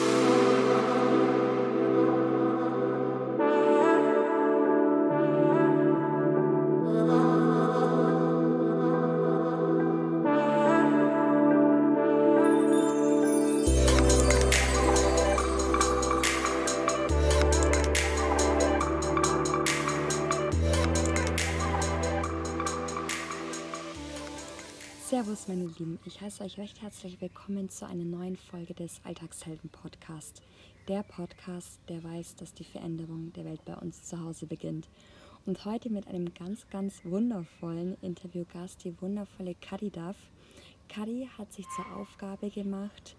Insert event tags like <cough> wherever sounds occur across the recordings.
Servus, Lieben. Ich heiße euch recht herzlich willkommen zu einer neuen Folge des Alltagshelden Podcast. Der Podcast, der weiß, dass die Veränderung der Welt bei uns zu Hause beginnt. Und heute mit einem ganz, ganz wundervollen Interviewgast, die wundervolle Kadi Duff. Kadi hat sich zur Aufgabe gemacht,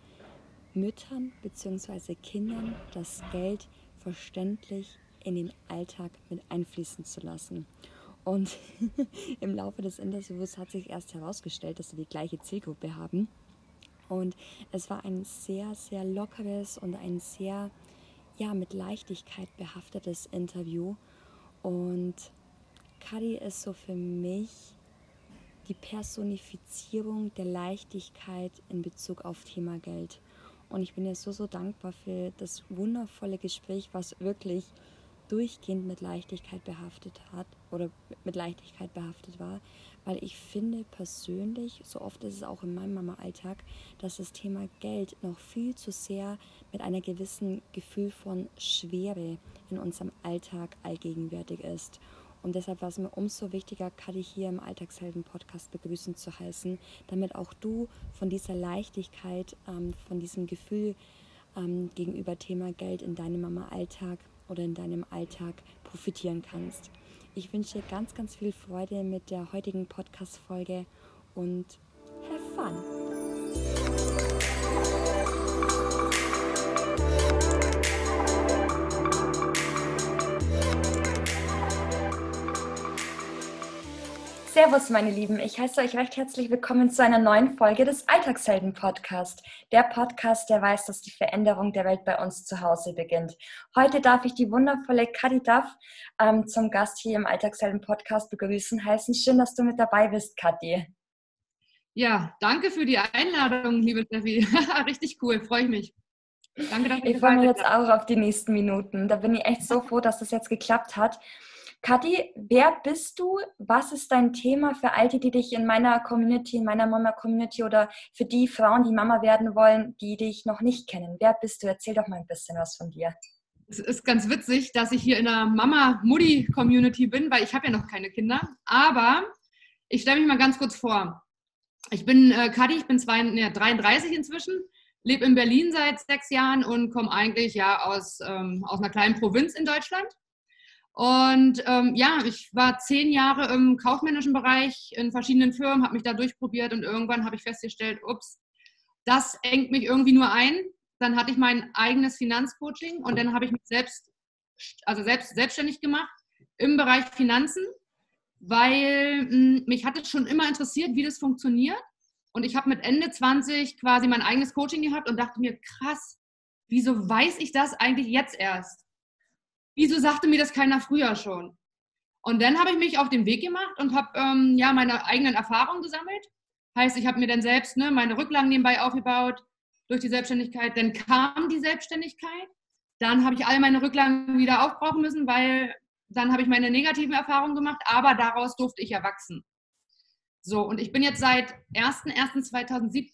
Müttern bzw. Kindern das Geld verständlich in den Alltag mit einfließen zu lassen. Und <laughs> im Laufe des Interviews hat sich erst herausgestellt, dass sie die gleiche Zielgruppe haben. Und es war ein sehr, sehr lockeres und ein sehr, ja, mit Leichtigkeit behaftetes Interview. Und Kadi ist so für mich die Personifizierung der Leichtigkeit in Bezug auf Thema Geld. Und ich bin ihr so, so dankbar für das wundervolle Gespräch, was wirklich durchgehend mit Leichtigkeit behaftet hat oder mit Leichtigkeit behaftet war, weil ich finde persönlich, so oft ist es auch in meinem Mama-Alltag, dass das Thema Geld noch viel zu sehr mit einer gewissen Gefühl von Schwere in unserem Alltag allgegenwärtig ist. Und deshalb war es mir umso wichtiger, Kadi hier im Alltagshelden-Podcast begrüßen zu heißen, damit auch du von dieser Leichtigkeit, ähm, von diesem Gefühl ähm, gegenüber Thema Geld in deinem Mama-Alltag oder in deinem Alltag profitieren kannst. Ich wünsche dir ganz, ganz viel Freude mit der heutigen Podcast-Folge und have fun! Servus, meine Lieben. Ich heiße euch recht herzlich willkommen zu einer neuen Folge des Alltagshelden Podcast. Der Podcast, der weiß, dass die Veränderung der Welt bei uns zu Hause beginnt. Heute darf ich die wundervolle Kadi Duff ähm, zum Gast hier im Alltagshelden Podcast begrüßen heißen. Schön, dass du mit dabei bist, Kadi. Ja, danke für die Einladung, liebe Steffi. <laughs> Richtig cool, freue ich mich. Danke, dass ich freue mich jetzt auch auf die nächsten Minuten. Da bin ich echt so froh, dass das jetzt geklappt hat. Kathi, wer bist du? Was ist dein Thema für Alte, die dich in meiner Community, in meiner Mama-Community oder für die Frauen, die Mama werden wollen, die dich noch nicht kennen? Wer bist du? Erzähl doch mal ein bisschen was von dir. Es ist ganz witzig, dass ich hier in der Mama-Mutti-Community bin, weil ich habe ja noch keine Kinder. Aber ich stelle mich mal ganz kurz vor. Ich bin äh, Kadi, ich bin zwei, ne, 33 inzwischen, lebe in Berlin seit sechs Jahren und komme eigentlich ja aus, ähm, aus einer kleinen Provinz in Deutschland und ähm, ja, ich war zehn Jahre im kaufmännischen Bereich in verschiedenen Firmen, habe mich da durchprobiert und irgendwann habe ich festgestellt, ups, das engt mich irgendwie nur ein. Dann hatte ich mein eigenes Finanzcoaching und dann habe ich mich selbst, also selbst selbstständig gemacht im Bereich Finanzen, weil mh, hm, mich hat es schon immer interessiert, wie das funktioniert. Und ich habe mit Ende 20 quasi mein eigenes Coaching gehabt und dachte mir, krass, wieso weiß ich das eigentlich jetzt erst? Wieso sagte mir das keiner früher schon? Und dann habe ich mich auf den Weg gemacht und habe ähm, ja meine eigenen Erfahrungen gesammelt. Heißt, ich habe mir dann selbst ne, meine Rücklagen nebenbei aufgebaut durch die Selbstständigkeit. Dann kam die Selbstständigkeit. Dann habe ich all meine Rücklagen wieder aufbrauchen müssen, weil dann habe ich meine negativen Erfahrungen gemacht, aber daraus durfte ich erwachsen. So, und ich bin jetzt seit 01.01.2017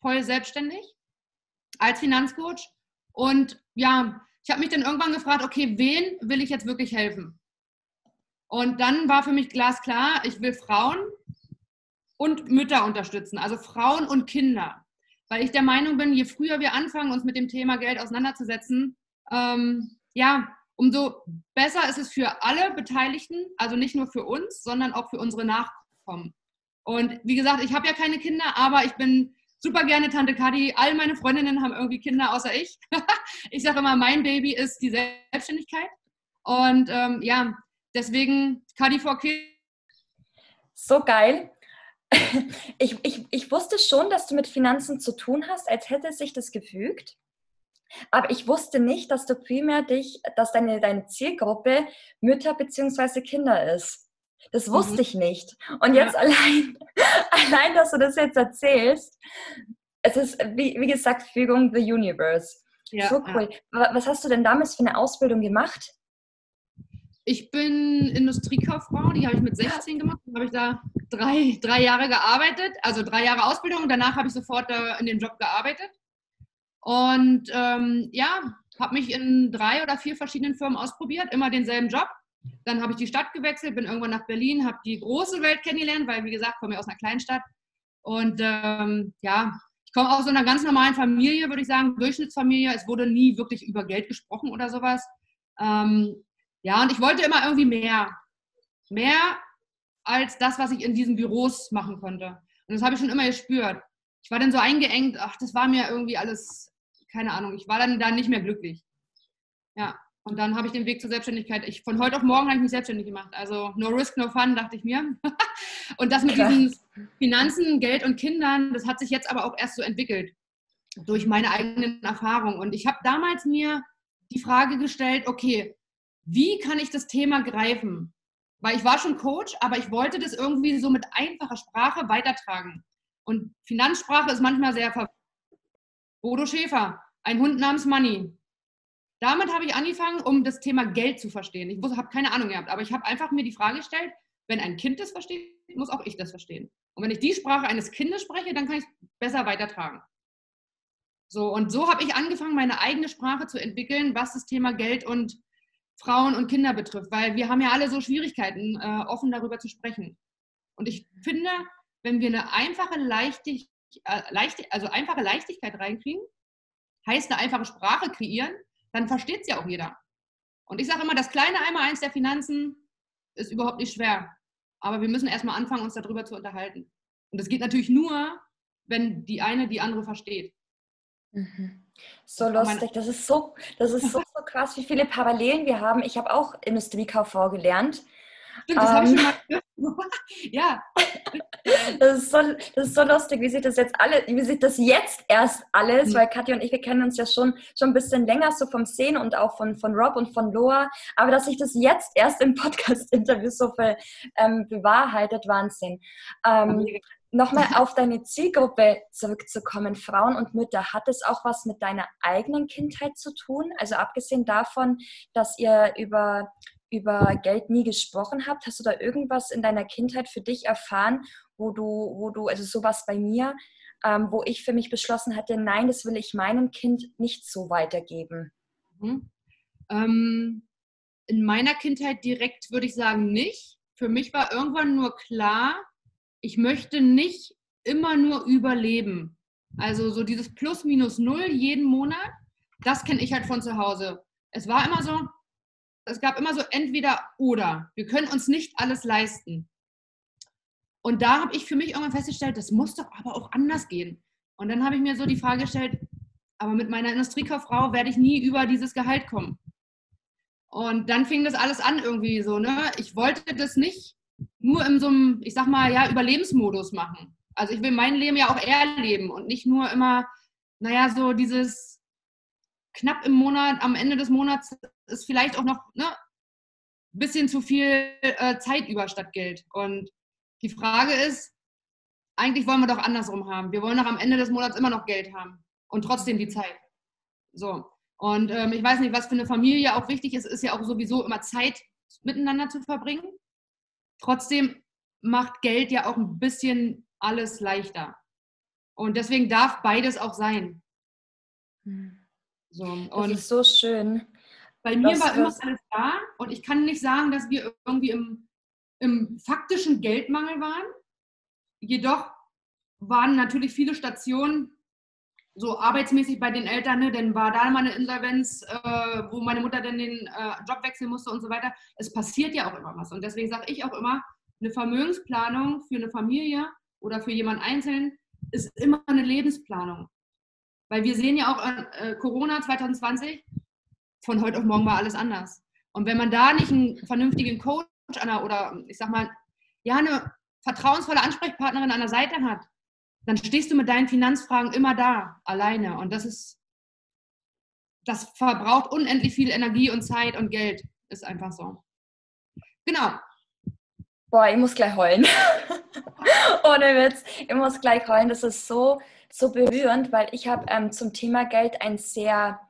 voll selbstständig als Finanzcoach. Und ja, ich habe mich dann irgendwann gefragt, okay, wen will ich jetzt wirklich helfen? Und dann war für mich glasklar, ich will Frauen und Mütter unterstützen, also Frauen und Kinder. Weil ich der Meinung bin, je früher wir anfangen, uns mit dem Thema Geld auseinanderzusetzen, ähm, ja, umso besser ist es für alle Beteiligten, also nicht nur für uns, sondern auch für unsere Nachkommen. Und wie gesagt, ich habe ja keine Kinder, aber ich bin super gerne Tante Kadi. All meine Freundinnen haben irgendwie Kinder, außer ich. <laughs> ich sage immer, mein Baby ist die Selbstständigkeit. Und ähm, ja, deswegen Kadi for Kids. So geil. <laughs> Ich, ich, ich wusste schon, dass du mit Finanzen zu tun hast, als hätte sich das gefügt. Aber ich wusste nicht, dass du primär dich, dass deine, deine Zielgruppe Mütter bzw. Kinder ist. Das wusste mhm. ich nicht. Und jetzt ja. allein, <laughs> allein, dass du das jetzt erzählst, es ist, wie, wie gesagt, Fügung the Universe. Ja, so cool. Ja. Was hast du denn damals für eine Ausbildung gemacht? Ich bin Industriekauffrau, die habe ich mit 16 gemacht. Dann habe ich da drei, drei Jahre gearbeitet, also drei Jahre Ausbildung. Danach habe ich sofort äh, in den Job gearbeitet. Und ähm, ja, habe mich in drei oder vier verschiedenen Firmen ausprobiert, immer denselben Job. Dann habe ich die Stadt gewechselt, bin irgendwann nach Berlin, habe die große Welt kennengelernt, weil, wie gesagt, komme ich aus einer Kleinstadt. Und ähm, ja, ich komme aus so einer ganz normalen Familie, würde ich sagen, Durchschnittsfamilie. Es wurde nie wirklich über Geld gesprochen oder sowas. Ähm, ja, und ich wollte immer irgendwie mehr. Mehr als das, was ich in diesen Büros machen konnte. Und das habe ich schon immer gespürt. Ich war dann so eingeengt, ach, das war mir irgendwie alles, keine Ahnung, ich war dann da nicht mehr glücklich. Ja, und dann habe ich den Weg zur Selbstständigkeit. Ich, von heute auf morgen habe ich mich selbstständig gemacht. Also no risk, no fun, dachte ich mir. <laughs> und das mit Klar. diesen Finanzen, Geld und Kindern, das hat sich jetzt aber auch erst so entwickelt durch meine eigenen Erfahrungen. Und ich habe damals mir die Frage gestellt, okay, wie kann ich das Thema greifen? Weil ich war schon Coach, aber ich wollte das irgendwie so mit einfacher Sprache weitertragen. Und Finanzsprache ist manchmal sehr ver Bodo Schäfer, ein Hund namens Money. Damit habe ich angefangen, um das Thema Geld zu verstehen. Ich habe keine Ahnung gehabt, aber ich habe einfach mir die Frage gestellt, wenn ein Kind das versteht, muss auch ich das verstehen. Und wenn ich die Sprache eines Kindes spreche, dann kann ich es besser weitertragen. So, und so habe ich angefangen, meine eigene Sprache zu entwickeln, was das Thema Geld und Frauen und Kinder betrifft, weil wir haben ja alle so Schwierigkeiten, äh, offen darüber zu sprechen. Und ich finde, wenn wir eine einfache, Leichtig, äh, also einfache Leichtigkeit reinkriegen, heißt eine einfache Sprache kreieren, dann versteht es ja auch jeder. Und ich sage immer, das kleine Einmaleins der Finanzen ist überhaupt nicht schwer. Aber wir müssen erstmal anfangen, uns darüber zu unterhalten. Und das geht natürlich nur, wenn die eine die andere versteht. Mhm. So lustig, das ist so, das ist so, so krass, wie viele Parallelen wir haben. Ich habe auch Industriekauffrau gelernt. Stimmt, das ähm, habe ich schon mal <laughs> Ja. <laughs> Das ist, so, das ist so lustig, wie sich das jetzt alle, wie sich das jetzt erst alles, mhm. weil Katja und ich, wir kennen uns ja schon, schon ein bisschen länger so vom Sehen und auch von, von Rob und von Loa, aber dass sich das jetzt erst im Podcast-Interview so viel ähm, bewahrheitet, Wahnsinn. Ähm, Nochmal auf deine Zielgruppe zurückzukommen, Frauen und Mütter, hat es auch was mit deiner eigenen Kindheit zu tun? Also abgesehen davon, dass ihr über, über Geld nie gesprochen habt, hast du da irgendwas in deiner Kindheit für dich erfahren, wo du, wo du, also sowas bei mir, ähm, wo ich für mich beschlossen hatte, nein, das will ich meinem Kind nicht so weitergeben? Mhm. Ähm, in meiner Kindheit direkt würde ich sagen nicht. Für mich war irgendwann nur klar, ich möchte nicht immer nur überleben. Also so dieses Plus, Minus, Null jeden Monat, das kenne ich halt von zu Hause. Es war immer so, es gab immer so entweder oder. Wir können uns nicht alles leisten. Und da habe ich für mich irgendwann festgestellt, das muss doch aber auch anders gehen. Und dann habe ich mir so die Frage gestellt, aber mit meiner Industriekauffrau werde ich nie über dieses Gehalt kommen. Und dann fing das alles an irgendwie so, ne? Ich wollte das nicht nur in so einem, ich sag mal, ja, Überlebensmodus machen. Also ich will mein Leben ja auch eher leben und nicht nur immer, naja, so dieses knapp im Monat, am Ende des Monats ist vielleicht auch noch ne, ein bisschen zu viel äh, Zeit über statt Geld. Und die Frage ist, eigentlich wollen wir doch andersrum haben. Wir wollen doch am Ende des Monats immer noch Geld haben und trotzdem die Zeit. So. Und ähm, ich weiß nicht, was für eine Familie auch wichtig ist, ist ja auch sowieso immer Zeit miteinander zu verbringen. Trotzdem macht Geld ja auch ein bisschen alles leichter. Und deswegen darf beides auch sein. Hm. So, und das ist so schön. Bei mir war immer alles da und ich kann nicht sagen, dass wir irgendwie im, im faktischen Geldmangel waren. Jedoch waren natürlich viele Stationen so arbeitsmäßig bei den Eltern, ne, dann war da mal eine Insolvenz, äh, wo meine Mutter dann den äh, Job wechseln musste und so weiter. Es passiert ja auch immer was. Und deswegen sage ich auch immer, eine Vermögensplanung für eine Familie oder für jemand einzeln ist immer eine Lebensplanung. Weil wir sehen ja auch äh, Corona 2020, von heute auf morgen war alles anders. Und wenn man da nicht einen vernünftigen Coach oder ich sag mal, ja, eine vertrauensvolle Ansprechpartnerin an der Seite hat, dann stehst du mit deinen Finanzfragen immer da, alleine. Und das ist, das verbraucht unendlich viel Energie und Zeit und Geld. Ist einfach so. Genau. Boah, ich muss gleich heulen. <laughs> Ohne Witz. Ich muss gleich heulen. Das ist so, so berührend, weil ich habe ähm, zum Thema Geld ein sehr,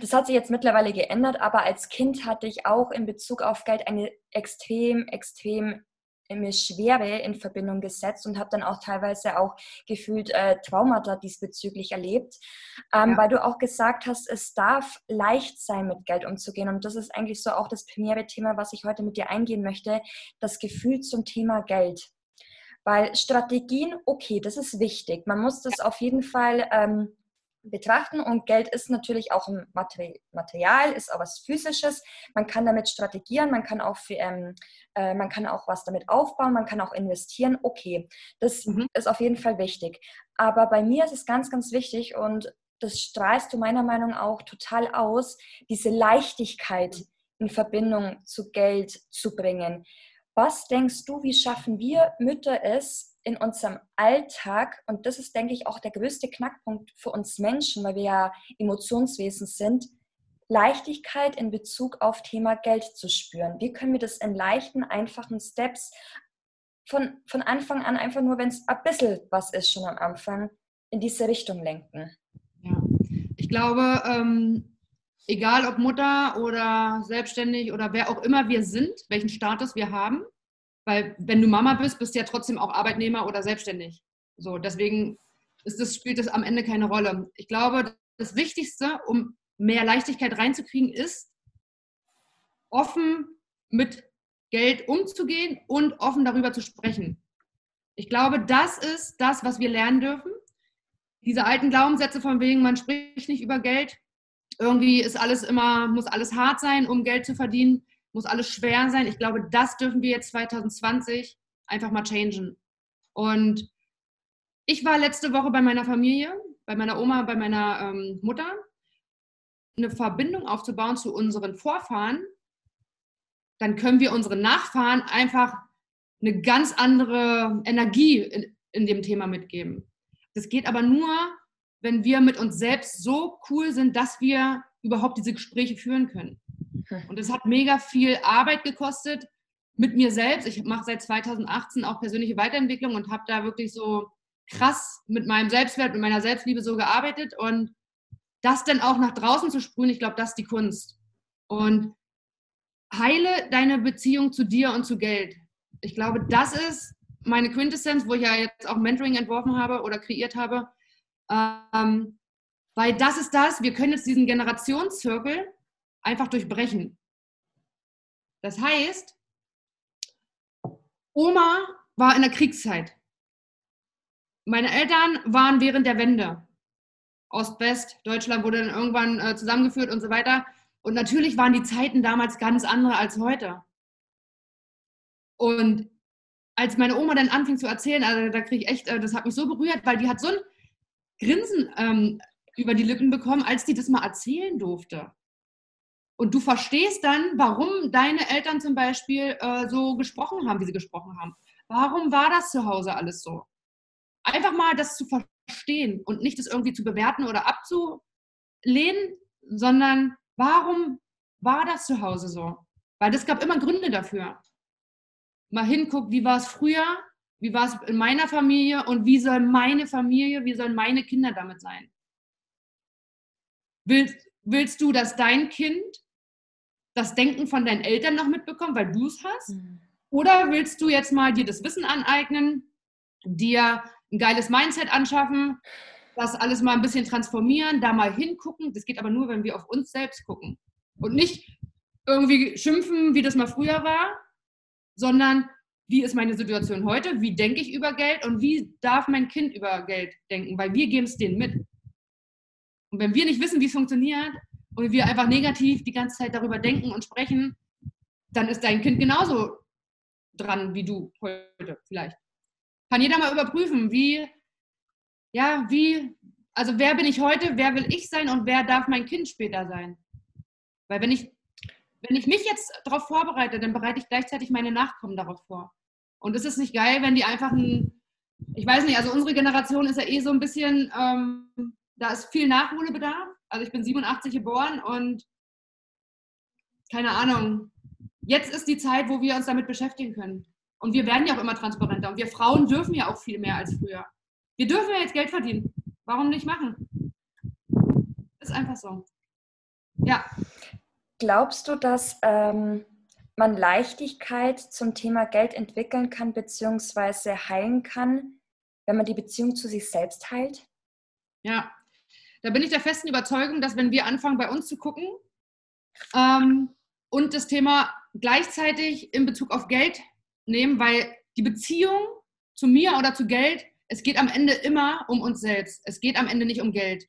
das hat sich jetzt mittlerweile geändert, aber als Kind hatte ich auch in Bezug auf Geld eine extrem, extrem mir Schwere in Verbindung gesetzt und habe dann auch teilweise auch gefühlt äh, Traumata diesbezüglich erlebt, ähm, ja. weil du auch gesagt hast, es darf leicht sein, mit Geld umzugehen. Und das ist eigentlich so auch das primäre Thema, was ich heute mit dir eingehen möchte, das Gefühl zum Thema Geld. Weil Strategien, okay, das ist wichtig. Man muss das auf jeden Fall ähm, betrachten und Geld ist natürlich auch ein Material, ist auch was Physisches. Man kann damit strategieren, man kann auch, für, ähm, äh, man kann auch was damit aufbauen, man kann auch investieren. Okay, das mhm. ist auf jeden Fall wichtig. Aber bei mir ist es ganz, ganz wichtig und das strahlst du meiner Meinung nach auch total aus, diese Leichtigkeit in Verbindung zu Geld zu bringen. Was denkst du, wie schaffen wir Mütter es, in unserem Alltag, und das ist, denke ich, auch der größte Knackpunkt für uns Menschen, weil wir ja Emotionswesen sind, Leichtigkeit in Bezug auf Thema Geld zu spüren. Wie können wir das in leichten, einfachen Steps von, von Anfang an einfach nur, wenn es ein bisschen was ist, schon am Anfang, in diese Richtung lenken? Ja, ich glaube, ähm, egal ob Mutter oder selbstständig oder wer auch immer wir sind, welchen Status wir haben, weil wenn du Mama bist, bist du ja trotzdem auch Arbeitnehmer oder selbstständig. So, deswegen das, spielt das am Ende keine Rolle. Ich glaube, das Wichtigste, um mehr Leichtigkeit reinzukriegen, ist, offen mit Geld umzugehen und offen darüber zu sprechen. Ich glaube, das ist das, was wir lernen dürfen. Diese alten Glaubenssätze von wegen, man spricht nicht über Geld. Irgendwie ist alles immer, muss alles hart sein, um Geld zu verdienen muss alles schwer sein. Ich glaube, das dürfen wir jetzt 2020 einfach mal changen. Und ich war letzte Woche bei meiner Familie, bei meiner Oma, bei meiner ähm, Mutter, eine Verbindung aufzubauen zu unseren Vorfahren. Dann können wir unseren Nachfahren einfach eine ganz andere Energie in, in dem Thema mitgeben. Das geht aber nur, wenn wir mit uns selbst so cool sind, dass wir überhaupt diese Gespräche führen können. Und es hat mega viel Arbeit gekostet mit mir selbst. Ich mache seit 2018 auch persönliche Weiterentwicklung und habe da wirklich so krass mit meinem Selbstwert, mit meiner Selbstliebe so gearbeitet. Und das dann auch nach draußen zu sprühen, ich glaube, das ist die Kunst. Und heile deine Beziehung zu dir und zu Geld. Ich glaube, das ist meine Quintessenz, wo ich ja jetzt auch Mentoring entworfen habe oder kreiert habe. Ähm, weil das ist das, wir können jetzt diesen Generationszirkel einfach durchbrechen. Das heißt, Oma war in der Kriegszeit. Meine Eltern waren während der Wende. Ost-West, Deutschland wurde dann irgendwann äh, zusammengeführt und so weiter. Und natürlich waren die Zeiten damals ganz andere als heute. Und als meine Oma dann anfing zu erzählen, also da kriege ich echt, äh, das hat mich so berührt, weil die hat so ein Grinsen ähm, über die Lippen bekommen, als die das mal erzählen durfte. Und du verstehst dann, warum deine Eltern zum Beispiel äh, so gesprochen haben, wie sie gesprochen haben. Warum war das zu Hause alles so? Einfach mal das zu verstehen und nicht das irgendwie zu bewerten oder abzulehnen, sondern warum war das zu Hause so? Weil es gab immer Gründe dafür. Mal hinguckt, wie war es früher, wie war es in meiner Familie und wie soll meine Familie, wie sollen meine Kinder damit sein? Willst, willst du, dass dein Kind das Denken von deinen Eltern noch mitbekommen, weil du es hast? Mhm. Oder willst du jetzt mal dir das Wissen aneignen, dir ein geiles Mindset anschaffen, das alles mal ein bisschen transformieren, da mal hingucken? Das geht aber nur, wenn wir auf uns selbst gucken. Und nicht irgendwie schimpfen, wie das mal früher war, sondern wie ist meine Situation heute, wie denke ich über Geld und wie darf mein Kind über Geld denken, weil wir geben es denen mit. Und wenn wir nicht wissen, wie es funktioniert, und wir einfach negativ die ganze Zeit darüber denken und sprechen, dann ist dein Kind genauso dran wie du heute vielleicht. Kann jeder mal überprüfen, wie, ja, wie, also wer bin ich heute, wer will ich sein und wer darf mein Kind später sein? Weil wenn ich, wenn ich mich jetzt darauf vorbereite, dann bereite ich gleichzeitig meine Nachkommen darauf vor. Und es ist nicht geil, wenn die einfach ein, ich weiß nicht, also unsere Generation ist ja eh so ein bisschen, ähm, da ist viel Nachholbedarf also ich bin 87 geboren und keine Ahnung. Jetzt ist die Zeit, wo wir uns damit beschäftigen können. Und wir werden ja auch immer transparenter. Und wir Frauen dürfen ja auch viel mehr als früher. Wir dürfen ja jetzt Geld verdienen. Warum nicht machen? Ist einfach so. Ja. Glaubst du, dass ähm, man Leichtigkeit zum Thema Geld entwickeln kann bzw. heilen kann, wenn man die Beziehung zu sich selbst heilt? Ja, da bin ich der festen Überzeugung, dass wenn wir anfangen, bei uns zu gucken ähm, und das Thema gleichzeitig in Bezug auf Geld nehmen, weil die Beziehung zu mir oder zu Geld, es geht am Ende immer um uns selbst. Es geht am Ende nicht um Geld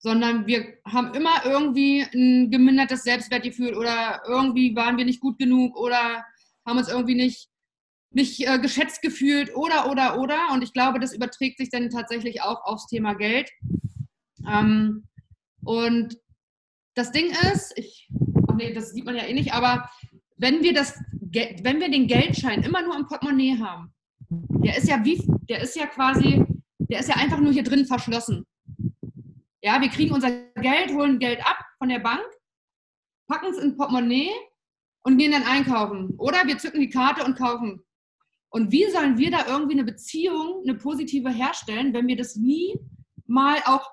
sondern wir haben immer irgendwie ein gemindertes Selbstwertgefühl oder irgendwie waren wir nicht gut genug oder haben uns irgendwie nicht, nicht äh, geschätzt gefühlt oder, oder, oder. Und ich glaube, das überträgt sich dann tatsächlich auch aufs Thema Geld. Ähm, und das Ding ist, ich, ach nee, das sieht man ja eh nicht, aber wenn wir, das, wenn wir den Geldschein immer nur im Portemonnaie haben, der ist ja wie, der ist ja quasi, der ist ja einfach nur hier drin verschlossen. Ja, wir kriegen unser Geld, holen Geld ab von der Bank, packen es in Portemonnaie und gehen dann einkaufen. Oder wir zücken die Karte und kaufen. Und wie sollen wir da irgendwie eine Beziehung, eine positive herstellen, wenn wir das nie mal auch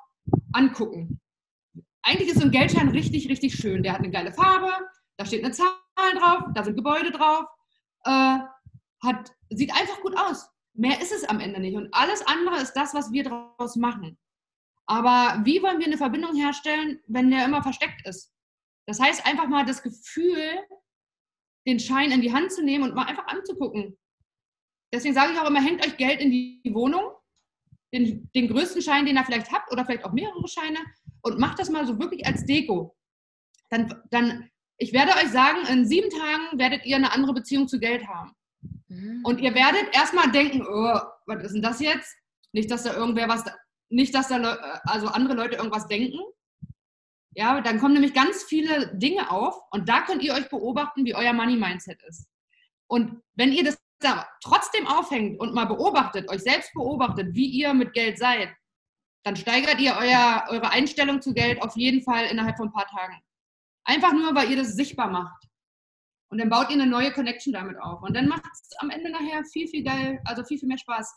angucken? Eigentlich ist so ein Geldschein richtig, richtig schön. Der hat eine geile Farbe, da steht eine Zahl drauf, da sind Gebäude drauf, äh, hat, sieht einfach gut aus. Mehr ist es am Ende nicht. Und alles andere ist das, was wir daraus machen. Aber wie wollen wir eine Verbindung herstellen, wenn der immer versteckt ist? Das heißt, einfach mal das Gefühl, den Schein in die Hand zu nehmen und mal einfach anzugucken. Deswegen sage ich auch immer, hängt euch Geld in die Wohnung, den, den größten Schein, den ihr vielleicht habt, oder vielleicht auch mehrere Scheine, und macht das mal so wirklich als Deko. Dann, dann, ich werde euch sagen, in sieben Tagen werdet ihr eine andere Beziehung zu Geld haben. Mhm. Und ihr werdet erstmal denken, oh, was ist denn das jetzt? Nicht, dass da irgendwer was nicht, dass da Le also andere Leute irgendwas denken. Ja, dann kommen nämlich ganz viele Dinge auf und da könnt ihr euch beobachten, wie euer Money-Mindset ist. Und wenn ihr das da trotzdem aufhängt und mal beobachtet, euch selbst beobachtet, wie ihr mit Geld seid, dann steigert ihr euer, eure Einstellung zu Geld auf jeden Fall innerhalb von ein paar Tagen. Einfach nur, weil ihr das sichtbar macht. Und dann baut ihr eine neue Connection damit auf. Und dann macht es am Ende nachher viel, viel geil, also viel, viel mehr Spaß.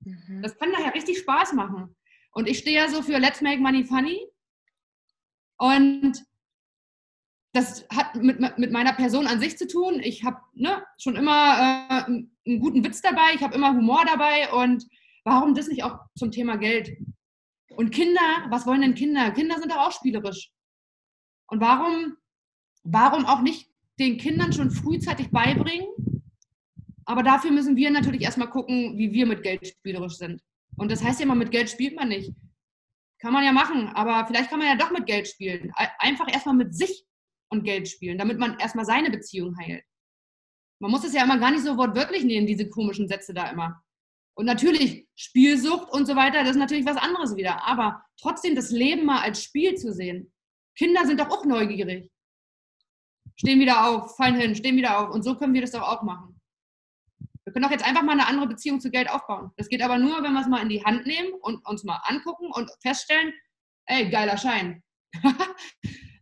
Mhm. Das kann nachher richtig Spaß machen. Und ich stehe ja so für Let's Make Money Funny. Und das hat mit, mit meiner Person an sich zu tun. Ich habe ne, schon immer äh, einen guten Witz dabei, ich habe immer Humor dabei. Und warum das nicht auch zum Thema Geld? Und Kinder, was wollen denn Kinder? Kinder sind doch auch spielerisch. Und warum, warum auch nicht den Kindern schon frühzeitig beibringen, aber dafür müssen wir natürlich erstmal gucken, wie wir mit Geld spielerisch sind. Und das heißt ja immer, mit Geld spielt man nicht. Kann man ja machen, aber vielleicht kann man ja doch mit Geld spielen. Einfach erstmal mit sich und Geld spielen, damit man erstmal seine Beziehung heilt. Man muss es ja immer gar nicht so wortwörtlich nehmen, diese komischen Sätze da immer. Und natürlich, Spielsucht und so weiter, das ist natürlich was anderes wieder. Aber trotzdem das Leben mal als Spiel zu sehen. Kinder sind doch auch neugierig. Stehen wieder auf, fallen hin, stehen wieder auf. Und so können wir das doch auch machen. Wir können doch jetzt einfach mal eine andere Beziehung zu Geld aufbauen. Das geht aber nur, wenn wir es mal in die Hand nehmen und uns mal angucken und feststellen, ey, geiler Schein. <laughs>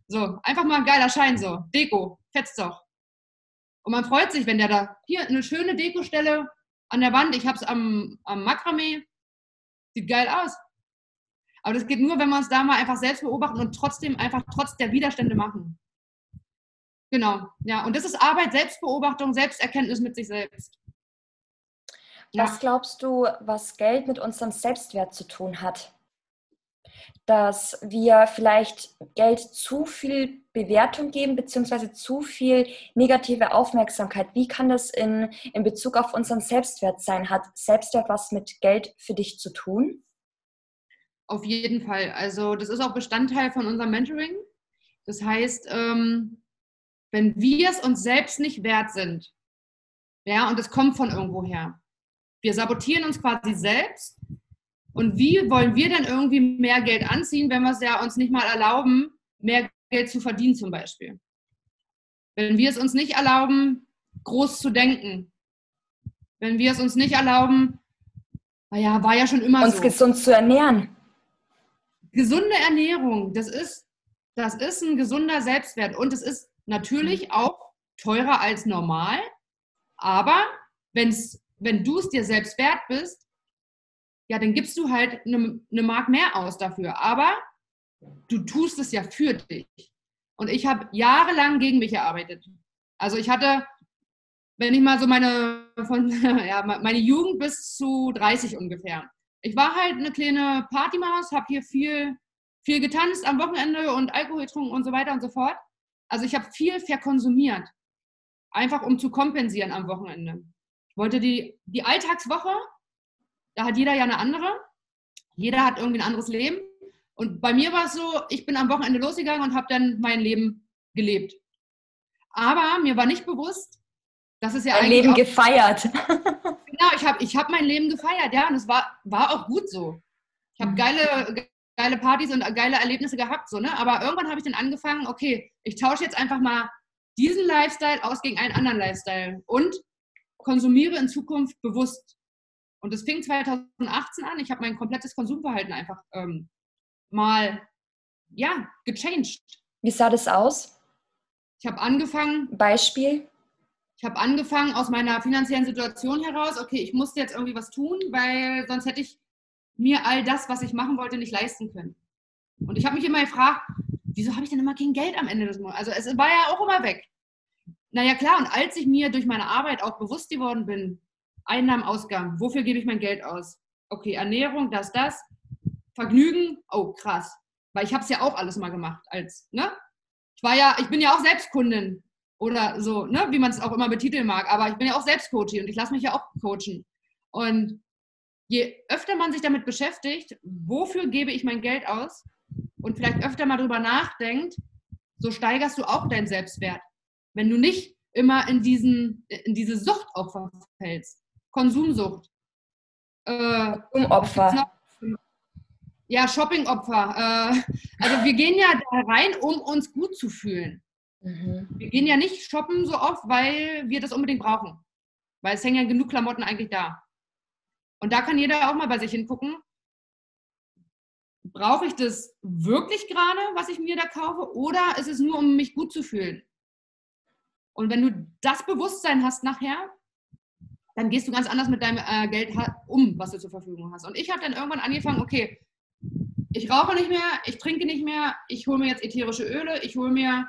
so, einfach mal ein geiler Schein so. Deko, fetzt doch. Und man freut sich, wenn der da, hier, eine schöne Dekostelle an der Wand, ich habe es am, am Makramee, sieht geil aus. Aber das geht nur, wenn wir uns da mal einfach selbst beobachten und trotzdem einfach trotz der Widerstände machen. Genau, ja. Und das ist Arbeit, Selbstbeobachtung, Selbsterkenntnis mit sich selbst. Was glaubst du, was Geld mit unserem Selbstwert zu tun hat? Dass wir vielleicht Geld zu viel Bewertung geben, beziehungsweise zu viel negative Aufmerksamkeit. Wie kann das in, in Bezug auf unseren Selbstwert sein? Hat Selbstwert was mit Geld für dich zu tun? Auf jeden Fall. Also das ist auch Bestandteil von unserem Mentoring. Das heißt, ähm, wenn wir es uns selbst nicht wert sind, ja, und es kommt von irgendwoher, wir sabotieren uns quasi selbst. Und wie wollen wir denn irgendwie mehr Geld anziehen, wenn wir es ja uns nicht mal erlauben, mehr Geld zu verdienen zum Beispiel? Wenn wir es uns nicht erlauben, groß zu denken. Wenn wir es uns nicht erlauben, naja, war ja schon immer uns so. Uns gesund zu ernähren. Gesunde Ernährung, das ist, das ist ein gesunder Selbstwert. Und es ist natürlich auch teurer als normal. Aber wenn es wenn du es dir selbst wert bist, ja, dann gibst du halt eine, eine Mark mehr aus dafür. Aber du tust es ja für dich. Und ich habe jahrelang gegen mich erarbeitet. Also ich hatte, wenn ich mal so meine, von, <laughs> ja, meine Jugend bis zu 30 ungefähr. Ich war halt eine kleine Partymaus, habe hier viel, viel getanzt am Wochenende und Alkohol getrunken und so weiter und so fort. Also ich habe viel verkonsumiert, einfach um zu kompensieren am Wochenende. Ich wollte die, die Alltagswoche, da hat jeder ja eine andere. Jeder hat irgendwie ein anderes Leben. Und bei mir war es so, ich bin am Wochenende losgegangen und habe dann mein Leben gelebt. Aber mir war nicht bewusst, dass es ja Dein Leben gefeiert. <laughs> genau, ich habe ich hab mein Leben gefeiert, ja, und es war, war auch gut so. Ich habe mhm. geile, geile Partys und geile Erlebnisse gehabt, so, ne? aber irgendwann habe ich dann angefangen, okay, ich tausche jetzt einfach mal diesen Lifestyle aus gegen einen anderen Lifestyle und konsumiere in Zukunft bewusst. Und das fing 2018 an. Ich habe mein komplettes Konsumverhalten einfach ähm, mal, ja, gechanged. Wie sah das aus? Ich habe angefangen. Beispiel? Ich habe angefangen aus meiner finanziellen Situation heraus, okay, ich musste jetzt irgendwie was tun, weil sonst hätte ich mir all das, was ich machen wollte, nicht leisten können. Und ich habe mich immer gefragt, wieso habe ich denn immer kein Geld am Ende des Monats? Also es war ja auch immer weg. Naja, klar, und als ich mir durch meine Arbeit auch bewusst geworden bin, Einnahmen, Ausgaben, wofür gebe ich mein Geld aus? Okay, Ernährung, das, das. Vergnügen, oh krass. Weil ich habe es ja auch alles mal gemacht als, ne? Ich war ja, ich bin ja auch Selbstkundin oder so, ne, wie man es auch immer betiteln mag, aber ich bin ja auch Selbstcoaching und ich lasse mich ja auch coachen. Und je öfter man sich damit beschäftigt, wofür gebe ich mein Geld aus und vielleicht öfter mal drüber nachdenkt, so steigerst du auch deinen Selbstwert. Wenn du nicht immer in, diesen, in diese Sucht auch verfällst. Konsumsucht. Äh, Opfer ja, Shoppingopfer. Äh, also wir gehen ja da rein, um uns gut zu fühlen. Mhm. Wir gehen ja nicht shoppen so oft, weil wir das unbedingt brauchen. Weil es hängen ja genug Klamotten eigentlich da. Und da kann jeder auch mal bei sich hingucken. Brauche ich das wirklich gerade, was ich mir da kaufe, oder ist es nur, um mich gut zu fühlen? Und wenn du das Bewusstsein hast nachher, dann gehst du ganz anders mit deinem äh, Geld um, was du zur Verfügung hast. Und ich habe dann irgendwann angefangen, okay, ich rauche nicht mehr, ich trinke nicht mehr, ich hole mir jetzt ätherische Öle, ich hole mir,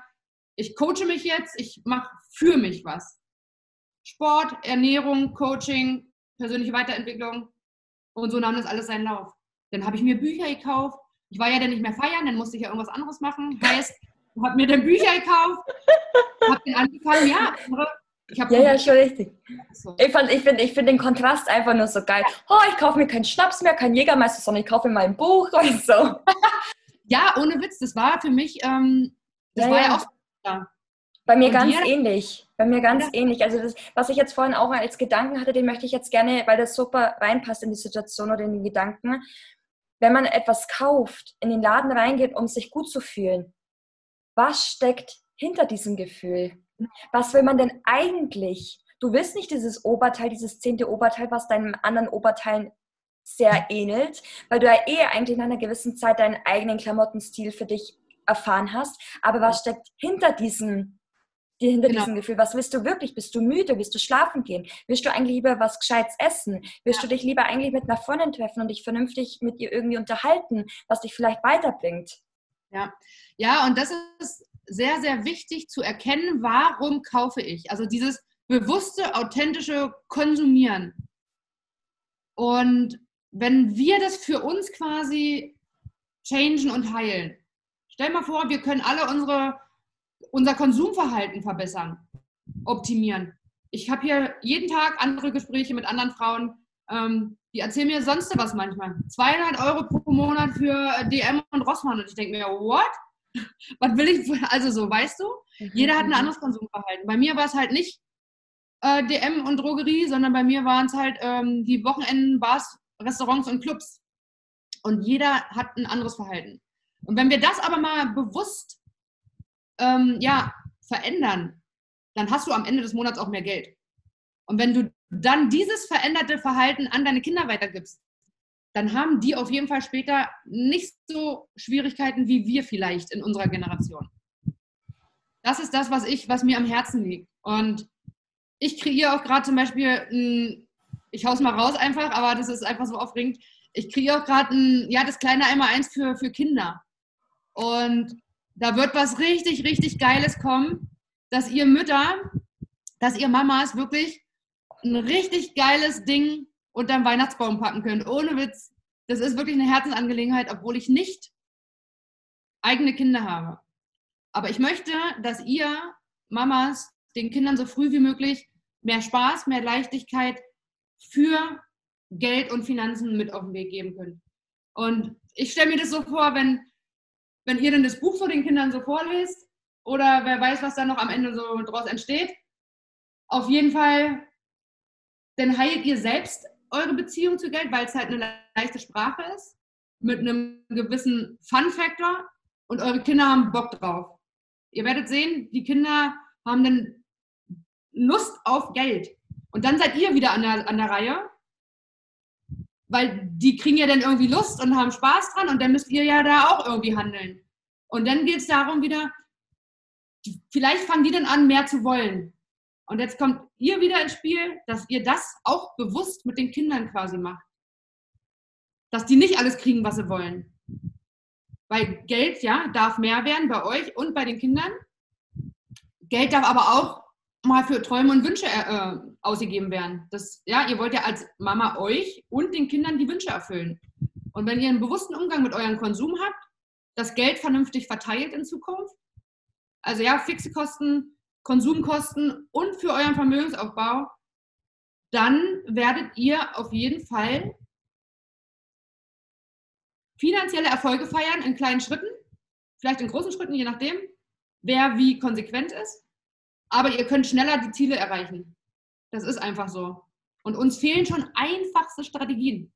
ich coache mich jetzt, ich mache für mich was. Sport, Ernährung, Coaching, persönliche Weiterentwicklung und so nahm das alles seinen Lauf. Dann habe ich mir Bücher gekauft. Ich war ja dann nicht mehr feiern, dann musste ich ja irgendwas anderes machen. Heißt, habe mir dann Bücher gekauft, habe dann angefangen, ja, ja, ja, schon richtig. Ich, ich finde ich find den Kontrast einfach nur so geil. Oh, ich kaufe mir keinen Schnaps mehr, kein Jägermeister, sondern ich kaufe mir mal ein Buch und so. <laughs> ja, ohne Witz, das war für mich, ähm, das ja, war ja, ja auch ja. Bei mir und ganz dir? ähnlich. Bei mir ganz ähnlich. Also das, was ich jetzt vorhin auch als Gedanken hatte, den möchte ich jetzt gerne, weil das super reinpasst in die Situation oder in die Gedanken. Wenn man etwas kauft, in den Laden reingeht, um sich gut zu fühlen, was steckt hinter diesem Gefühl? Was will man denn eigentlich? Du willst nicht dieses Oberteil, dieses zehnte Oberteil, was deinen anderen Oberteilen sehr ähnelt, weil du ja eh eigentlich nach einer gewissen Zeit deinen eigenen Klamottenstil für dich erfahren hast. Aber was steckt hinter diesem, hinter genau. diesem Gefühl? Was willst du wirklich? Bist du müde? Willst du schlafen gehen? Willst du eigentlich lieber was Gescheites essen? Willst ja. du dich lieber eigentlich mit einer Freundin treffen und dich vernünftig mit ihr irgendwie unterhalten, was dich vielleicht weiterbringt? Ja, ja, und das ist sehr, sehr wichtig zu erkennen, warum kaufe ich. Also dieses bewusste, authentische Konsumieren. Und wenn wir das für uns quasi changen und heilen, stell mal vor, wir können alle unsere, unser Konsumverhalten verbessern, optimieren. Ich habe hier jeden Tag andere Gespräche mit anderen Frauen, ähm, die erzählen mir sonst was manchmal. 200 Euro pro Monat für DM und Rossmann. Und ich denke mir, what? <laughs> was will ich, also so, weißt du? Mhm. Jeder hat ein anderes Konsumverhalten. Bei mir war es halt nicht äh, DM und Drogerie, sondern bei mir waren es halt ähm, die Wochenenden, Bars, Restaurants und Clubs. Und jeder hat ein anderes Verhalten. Und wenn wir das aber mal bewusst ähm, ja, verändern, dann hast du am Ende des Monats auch mehr Geld. Und wenn du dann dieses veränderte Verhalten an deine Kinder weitergibst, dann haben die auf jeden Fall später nicht so Schwierigkeiten wie wir vielleicht in unserer Generation. Das ist das, was ich, was mir am Herzen liegt. Und ich kreiere auch gerade zum Beispiel, ich hau's mal raus einfach, aber das ist einfach so aufregend. ich kriege auch gerade ja, das kleine einmal eins für, für Kinder. Und da wird was richtig, richtig Geiles kommen, dass ihr Mütter, dass ihr Mamas wirklich ein richtig geiles Ding unterm Weihnachtsbaum packen könnt. Ohne Witz. Das ist wirklich eine Herzensangelegenheit, obwohl ich nicht eigene Kinder habe. Aber ich möchte, dass ihr Mamas den Kindern so früh wie möglich mehr Spaß, mehr Leichtigkeit für Geld und Finanzen mit auf den Weg geben könnt. Und ich stelle mir das so vor, wenn, wenn ihr dann das Buch vor den Kindern so vorlest oder wer weiß, was da noch am Ende so draus entsteht. Auf jeden Fall, dann heilt ihr selbst eure Beziehung zu Geld, weil es halt eine leichte Sprache ist, mit einem gewissen Fun-Factor und eure Kinder haben Bock drauf. Ihr werdet sehen, die Kinder haben dann Lust auf Geld. Und dann seid ihr wieder an der, an der Reihe weil die kriegen ja dann irgendwie Lust und haben Spaß dran und dann müsst ihr ja da auch irgendwie handeln. Und dann geht es darum wieder, vielleicht fangen die dann an, mehr zu wollen. Und jetzt kommt ihr wieder ins Spiel, dass ihr das auch bewusst mit den Kindern quasi macht. Dass die nicht alles kriegen, was sie wollen. Weil Geld, ja, darf mehr werden bei euch und bei den Kindern. Geld darf aber auch mal für Träume und Wünsche äh, ausgegeben werden. Das, ja, ihr wollt ja als Mama euch und den Kindern die Wünsche erfüllen. Und wenn ihr einen bewussten Umgang mit eurem Konsum habt, das Geld vernünftig verteilt in Zukunft, also ja, fixe Kosten, Konsumkosten und für euren Vermögensaufbau, dann werdet ihr auf jeden Fall finanzielle Erfolge feiern in kleinen Schritten, vielleicht in großen Schritten, je nachdem, wer wie konsequent ist aber ihr könnt schneller die Ziele erreichen. Das ist einfach so. Und uns fehlen schon einfachste Strategien.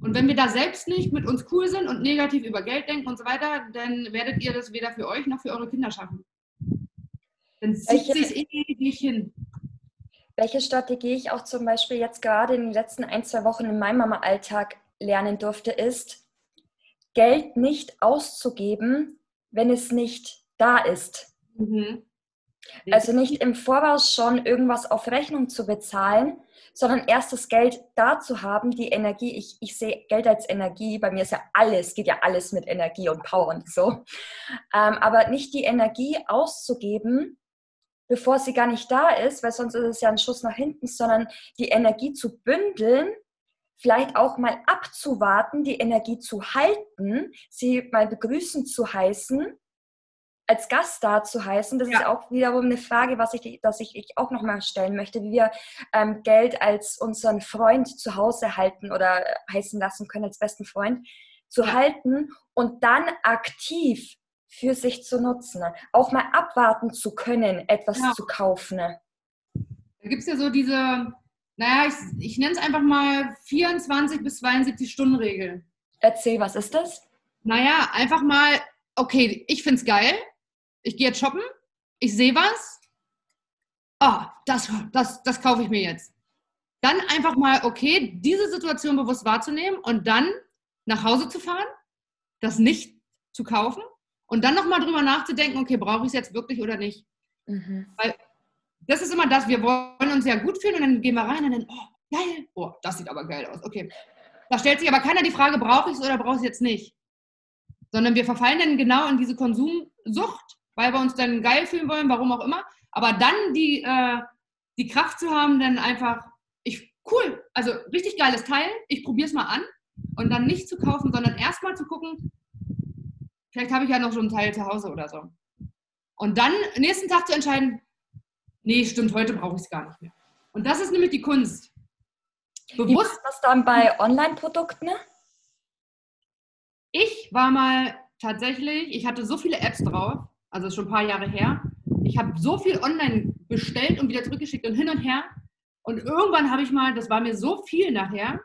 Und wenn wir da selbst nicht mit uns cool sind und negativ über Geld denken und so weiter, dann werdet ihr das weder für euch noch für eure Kinder schaffen. Dann zieht sich ewig hin. Welche Strategie ich auch zum Beispiel jetzt gerade in den letzten ein, zwei Wochen in meinem Mama-Alltag lernen durfte, ist, Geld nicht auszugeben, wenn es nicht da ist. Mhm. Also nicht im Voraus schon irgendwas auf Rechnung zu bezahlen, sondern erst das Geld da zu haben, die Energie. Ich, ich sehe Geld als Energie. Bei mir ist ja alles, geht ja alles mit Energie und Power und so. Ähm, aber nicht die Energie auszugeben, bevor sie gar nicht da ist, weil sonst ist es ja ein Schuss nach hinten, sondern die Energie zu bündeln, vielleicht auch mal abzuwarten, die Energie zu halten, sie mal begrüßen zu heißen als Gast da zu heißen, das ja. ist auch wiederum eine Frage, was ich, dass ich, ich auch nochmal stellen möchte, wie wir ähm, Geld als unseren Freund zu Hause halten oder heißen lassen können, als besten Freund zu ja. halten und dann aktiv für sich zu nutzen. Auch mal abwarten zu können, etwas ja. zu kaufen. Da gibt es ja so diese, naja, ich, ich nenne es einfach mal 24 bis 72 Stunden Regel. Erzähl, was ist das? Naja, einfach mal, okay, ich finde es geil, ich gehe jetzt shoppen, ich sehe was, ah, oh, das, das, das kaufe ich mir jetzt. Dann einfach mal, okay, diese Situation bewusst wahrzunehmen und dann nach Hause zu fahren, das nicht zu kaufen und dann nochmal drüber nachzudenken, okay, brauche ich es jetzt wirklich oder nicht? Mhm. Weil das ist immer das, wir wollen uns ja gut fühlen und dann gehen wir rein und dann, oh, geil, oh, das sieht aber geil aus, okay. Da stellt sich aber keiner die Frage, brauche ich es oder brauche ich es jetzt nicht? Sondern wir verfallen dann genau in diese Konsumsucht weil wir uns dann geil fühlen wollen, warum auch immer. Aber dann die, äh, die Kraft zu haben, dann einfach, ich, cool, also richtig geiles Teil, ich probiere es mal an und dann nicht zu kaufen, sondern erstmal zu gucken, vielleicht habe ich ja noch so einen Teil zu Hause oder so. Und dann nächsten Tag zu entscheiden, nee, stimmt, heute brauche ich es gar nicht mehr. Und das ist nämlich die Kunst. Bewusst. Wie das dann bei Online-Produkten? Ich war mal tatsächlich, ich hatte so viele Apps drauf, also schon ein paar Jahre her. Ich habe so viel online bestellt und wieder zurückgeschickt und hin und her. Und irgendwann habe ich mal, das war mir so viel nachher,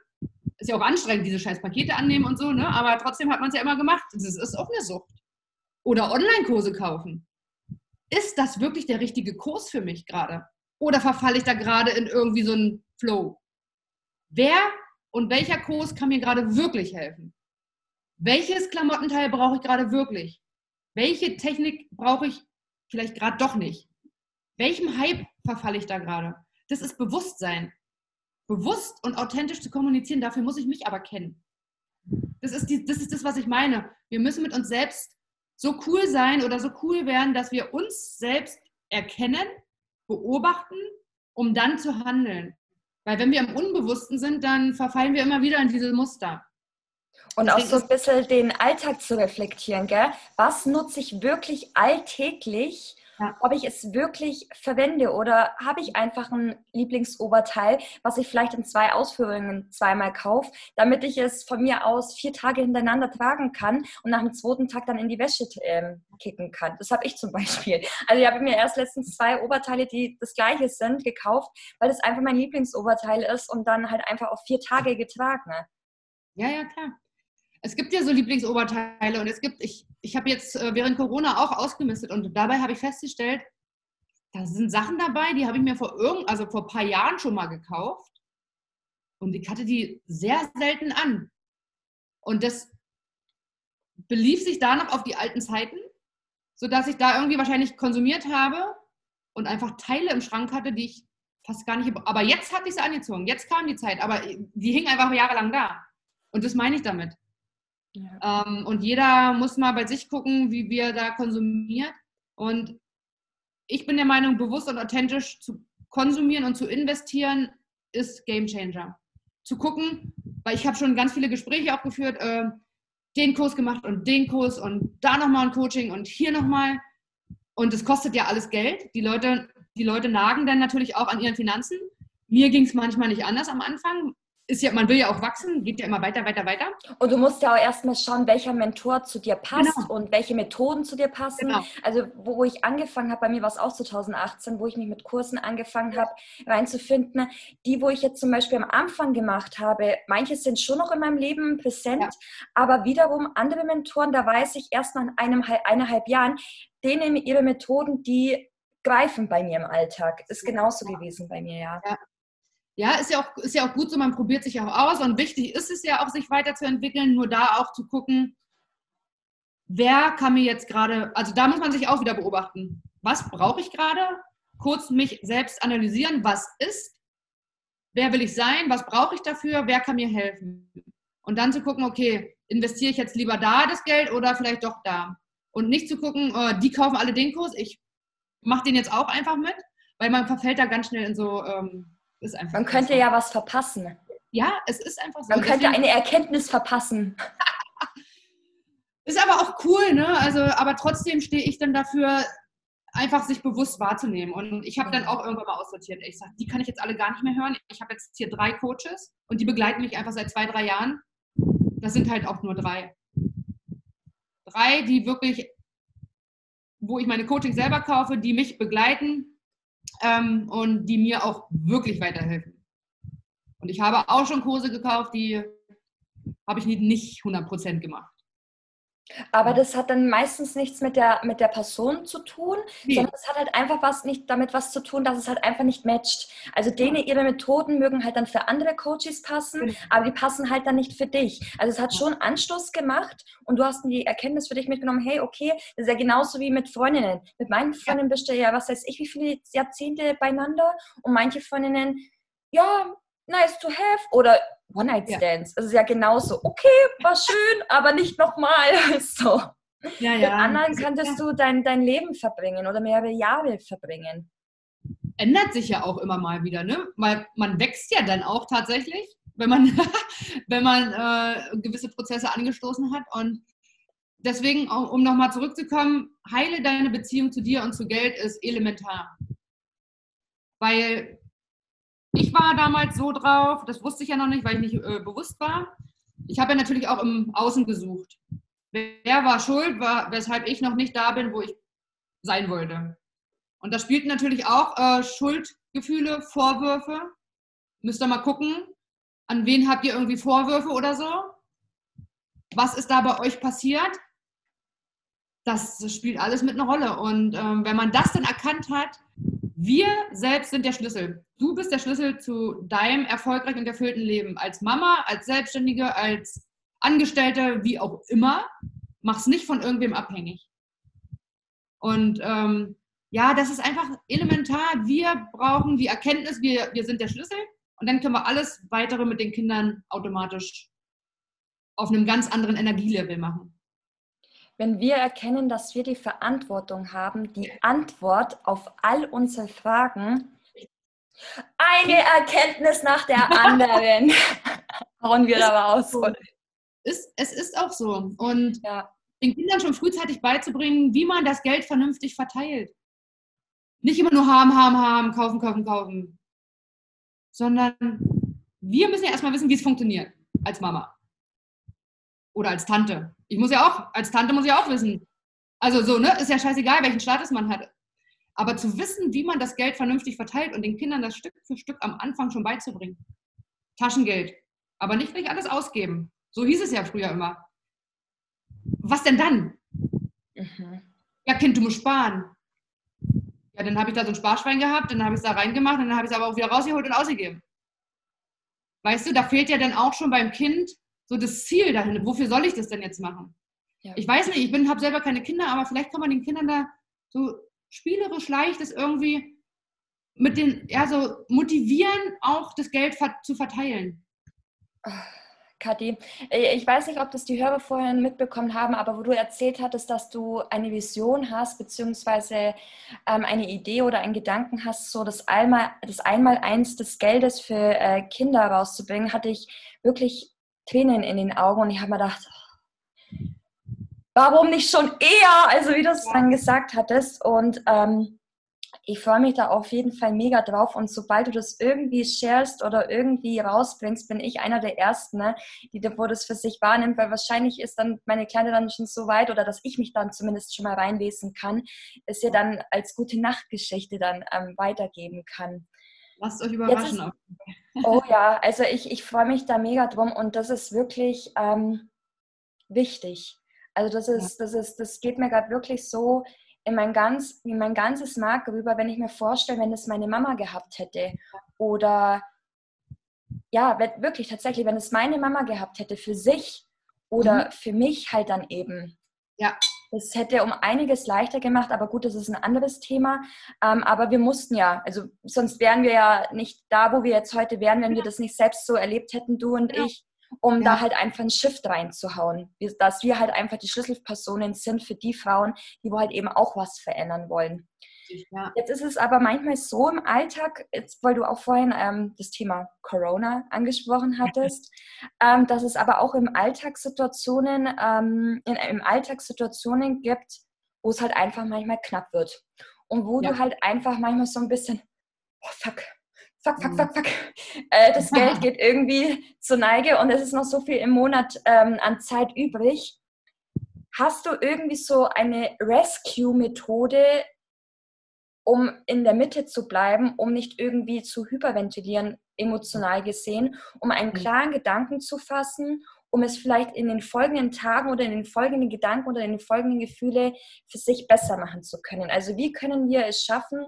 ist ja auch anstrengend, diese scheiß Pakete annehmen und so, ne? aber trotzdem hat man es ja immer gemacht. Das ist auch eine Sucht. Oder Online-Kurse kaufen. Ist das wirklich der richtige Kurs für mich gerade? Oder verfalle ich da gerade in irgendwie so einen Flow? Wer und welcher Kurs kann mir gerade wirklich helfen? Welches Klamottenteil brauche ich gerade wirklich? Welche Technik brauche ich vielleicht gerade doch nicht? Welchem Hype verfalle ich da gerade? Das ist Bewusstsein. Bewusst und authentisch zu kommunizieren, dafür muss ich mich aber kennen. Das ist, die, das ist das, was ich meine. Wir müssen mit uns selbst so cool sein oder so cool werden, dass wir uns selbst erkennen, beobachten, um dann zu handeln. Weil wenn wir im Unbewussten sind, dann verfallen wir immer wieder in diese Muster. Und auch so ein bisschen den Alltag zu reflektieren, gell? Was nutze ich wirklich alltäglich, ja. ob ich es wirklich verwende oder habe ich einfach ein Lieblingsoberteil, was ich vielleicht in zwei Ausführungen zweimal kaufe, damit ich es von mir aus vier Tage hintereinander tragen kann und nach dem zweiten Tag dann in die Wäsche ähm, kicken kann. Das habe ich zum Beispiel. Also ich habe mir erst letztens zwei Oberteile, die das gleiche sind, gekauft, weil das einfach mein Lieblingsoberteil ist und dann halt einfach auf vier Tage getragen. Ja, ja, klar es gibt ja so Lieblingsoberteile und es gibt, ich, ich habe jetzt äh, während Corona auch ausgemistet und dabei habe ich festgestellt, da sind Sachen dabei, die habe ich mir vor irgend, also vor ein paar Jahren schon mal gekauft und ich hatte die sehr selten an. Und das belief sich da noch auf die alten Zeiten, sodass ich da irgendwie wahrscheinlich konsumiert habe und einfach Teile im Schrank hatte, die ich fast gar nicht. Aber jetzt hatte ich sie angezogen. Jetzt kam die Zeit, aber die hing einfach jahrelang da. Und das meine ich damit. Ja. Ähm, und jeder muss mal bei sich gucken, wie wir da konsumiert. Und ich bin der Meinung, bewusst und authentisch zu konsumieren und zu investieren ist Game Changer. Zu gucken, weil ich habe schon ganz viele Gespräche auch geführt, äh, den Kurs gemacht und den Kurs und da nochmal ein Coaching und hier nochmal. Und es kostet ja alles Geld. Die Leute, die Leute nagen dann natürlich auch an ihren Finanzen. Mir ging es manchmal nicht anders am Anfang ist ja, man will ja auch wachsen, geht ja immer weiter, weiter, weiter. Und du musst ja auch erstmal schauen, welcher Mentor zu dir passt genau. und welche Methoden zu dir passen. Genau. Also, wo ich angefangen habe, bei mir war es auch 2018, wo ich mich mit Kursen angefangen habe, reinzufinden. Die, wo ich jetzt zum Beispiel am Anfang gemacht habe, manche sind schon noch in meinem Leben präsent, ja. aber wiederum andere Mentoren, da weiß ich erst nach einem, eineinhalb Jahren, denen ihre Methoden, die greifen bei mir im Alltag. Ist genauso gewesen bei mir, ja. ja. Ja, ist ja, auch, ist ja auch gut so, man probiert sich auch aus und wichtig ist es ja auch, sich weiterzuentwickeln, nur da auch zu gucken, wer kann mir jetzt gerade, also da muss man sich auch wieder beobachten, was brauche ich gerade, kurz mich selbst analysieren, was ist, wer will ich sein, was brauche ich dafür, wer kann mir helfen. Und dann zu gucken, okay, investiere ich jetzt lieber da das Geld oder vielleicht doch da. Und nicht zu gucken, oh, die kaufen alle den Kurs, ich mache den jetzt auch einfach mit, weil man verfällt da ganz schnell in so ähm, ist einfach Man könnte ja was verpassen. Ja, es ist einfach so. Man könnte eine Erkenntnis verpassen. <laughs> ist aber auch cool, ne? Also, aber trotzdem stehe ich dann dafür, einfach sich bewusst wahrzunehmen. Und ich habe dann auch irgendwann mal aussortiert. Ich sage, die kann ich jetzt alle gar nicht mehr hören. Ich habe jetzt hier drei Coaches und die begleiten mich einfach seit zwei, drei Jahren. Das sind halt auch nur drei. Drei, die wirklich, wo ich meine Coaching selber kaufe, die mich begleiten, ähm, und die mir auch wirklich weiterhelfen. Und ich habe auch schon Kurse gekauft, die habe ich nicht 100% gemacht. Aber das hat dann meistens nichts mit der, mit der Person zu tun, nee. sondern es hat halt einfach was nicht damit was zu tun, dass es halt einfach nicht matcht. Also denen ihre Methoden mögen halt dann für andere Coaches passen, genau. aber die passen halt dann nicht für dich. Also es hat schon Anstoß gemacht und du hast die Erkenntnis für dich mitgenommen, hey, okay, das ist ja genauso wie mit Freundinnen. Mit meinen Freundinnen bist du ja, was weiß ich, wie viele Jahrzehnte beieinander und manche Freundinnen, ja, nice to have oder One-Night-Stands. Ja. Das ist ja genauso. Okay, war schön, <laughs> aber nicht nochmal. <laughs> So. Ja, ja. Mit anderen könntest ja. du dein, dein Leben verbringen oder mehrere Jahre verbringen. Ändert sich ja auch immer mal wieder, ne? Weil man wächst ja dann auch tatsächlich, wenn man, <laughs> wenn man äh, gewisse Prozesse angestoßen hat. Und deswegen, um nochmal zurückzukommen, heile deine Beziehung zu dir und zu Geld ist elementar. Weil ich war damals so drauf, das wusste ich ja noch nicht, weil ich nicht äh, bewusst war. Ich habe ja natürlich auch im Außen gesucht. Wer war schuld, war, weshalb ich noch nicht da bin, wo ich sein wollte. Und da spielten natürlich auch äh, Schuldgefühle, Vorwürfe. Müsst ihr mal gucken, an wen habt ihr irgendwie Vorwürfe oder so? Was ist da bei euch passiert? Das spielt alles mit einer Rolle. Und ähm, wenn man das dann erkannt hat, wir selbst sind der Schlüssel. Du bist der Schlüssel zu deinem erfolgreichen und erfüllten Leben. Als Mama, als Selbstständige, als Angestellte, wie auch immer. Mach es nicht von irgendwem abhängig. Und ähm, ja, das ist einfach elementar. Wir brauchen die Erkenntnis, wir, wir sind der Schlüssel. Und dann können wir alles weitere mit den Kindern automatisch auf einem ganz anderen Energielevel machen. Wenn wir erkennen, dass wir die Verantwortung haben, die Antwort auf all unsere Fragen, eine Erkenntnis nach der <laughs> anderen, hauen wir da raus. Ist, es ist auch so. Und ja. den Kindern schon frühzeitig beizubringen, wie man das Geld vernünftig verteilt. Nicht immer nur haben, haben, haben, kaufen, kaufen, kaufen. Sondern wir müssen ja erstmal wissen, wie es funktioniert als Mama. Oder als Tante. Ich muss ja auch, als Tante muss ich auch wissen. Also so, ne, ist ja scheißegal, welchen Status man hat. Aber zu wissen, wie man das Geld vernünftig verteilt und den Kindern das Stück für Stück am Anfang schon beizubringen. Taschengeld. Aber nicht gleich alles ausgeben. So hieß es ja früher immer. Was denn dann? Mhm. Ja, Kind, du musst sparen. Ja, dann habe ich da so ein Sparschwein gehabt, dann habe ich es da reingemacht, dann habe ich es aber auch wieder rausgeholt und ausgegeben. Weißt du, da fehlt ja dann auch schon beim Kind so das Ziel dahin. Wofür soll ich das denn jetzt machen? Ja. Ich weiß nicht, ich habe selber keine Kinder, aber vielleicht kann man den Kindern da so spielerisch leicht das irgendwie mit den, ja, so motivieren, auch das Geld zu verteilen. Kathi, ich weiß nicht, ob das die Hörer vorhin mitbekommen haben, aber wo du erzählt hattest, dass du eine Vision hast, beziehungsweise ähm, eine Idee oder einen Gedanken hast, so das, Einmal, das Einmaleins des Geldes für äh, Kinder rauszubringen, hatte ich wirklich Tränen in den Augen und ich habe mir gedacht, warum nicht schon eher, also wie du es dann gesagt hattest. Und ähm, ich freue mich da auf jeden Fall mega drauf. Und sobald du das irgendwie sharest oder irgendwie rausbringst, bin ich einer der Ersten, ne, die das für sich wahrnimmt, weil wahrscheinlich ist dann meine Kleine dann schon so weit oder dass ich mich dann zumindest schon mal reinlesen kann, dass ihr dann als gute Nachtgeschichte dann ähm, weitergeben kann. Lasst euch überraschen. Ist, oh ja, also ich, ich freue mich da mega drum und das ist wirklich ähm, wichtig. Also das ist, das ist, das geht mir gerade wirklich so in mein, ganz, in mein ganzes Mark rüber, wenn ich mir vorstelle, wenn es meine Mama gehabt hätte. Oder ja, wirklich tatsächlich, wenn es meine Mama gehabt hätte für sich oder mhm. für mich halt dann eben. Ja. Das hätte um einiges leichter gemacht, aber gut, das ist ein anderes Thema. Ähm, aber wir mussten ja, also sonst wären wir ja nicht da, wo wir jetzt heute wären, wenn ja. wir das nicht selbst so erlebt hätten, du und ja. ich um ja. da halt einfach ein Shift reinzuhauen. Dass wir halt einfach die Schlüsselpersonen sind für die Frauen, die wo halt eben auch was verändern wollen. Ja. Jetzt ist es aber manchmal so im Alltag, jetzt, weil du auch vorhin ähm, das Thema Corona angesprochen <laughs> hattest, ähm, dass es aber auch im Alltagssituationen, ähm, in, im Alltagssituationen gibt, wo es halt einfach manchmal knapp wird. Und wo ja. du halt einfach manchmal so ein bisschen, oh fuck, fuck, fuck, fuck, fuck. Äh, das <laughs> Geld geht irgendwie zur Neige und es ist noch so viel im Monat ähm, an Zeit übrig. Hast du irgendwie so eine Rescue-Methode, um in der Mitte zu bleiben, um nicht irgendwie zu hyperventilieren, emotional gesehen, um einen mhm. klaren Gedanken zu fassen, um es vielleicht in den folgenden Tagen oder in den folgenden Gedanken oder in den folgenden Gefühle für sich besser machen zu können? Also wie können wir es schaffen,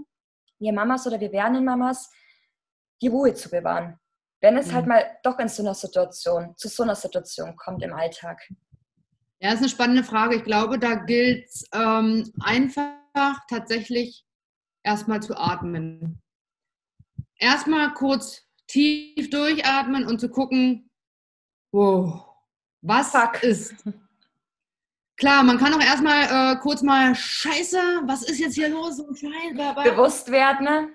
wir Mamas oder wir werdenden Mamas, die Ruhe zu bewahren. Wenn es halt mhm. mal doch in so einer Situation, zu so einer Situation kommt im Alltag. Ja, das ist eine spannende Frage. Ich glaube, da gilt es ähm, einfach tatsächlich erstmal zu atmen. Erstmal kurz tief durchatmen und zu gucken, wow, was Fuck. ist. Klar, man kann auch erstmal äh, kurz mal, scheiße, was ist jetzt hier los? Bewusst werden, ne?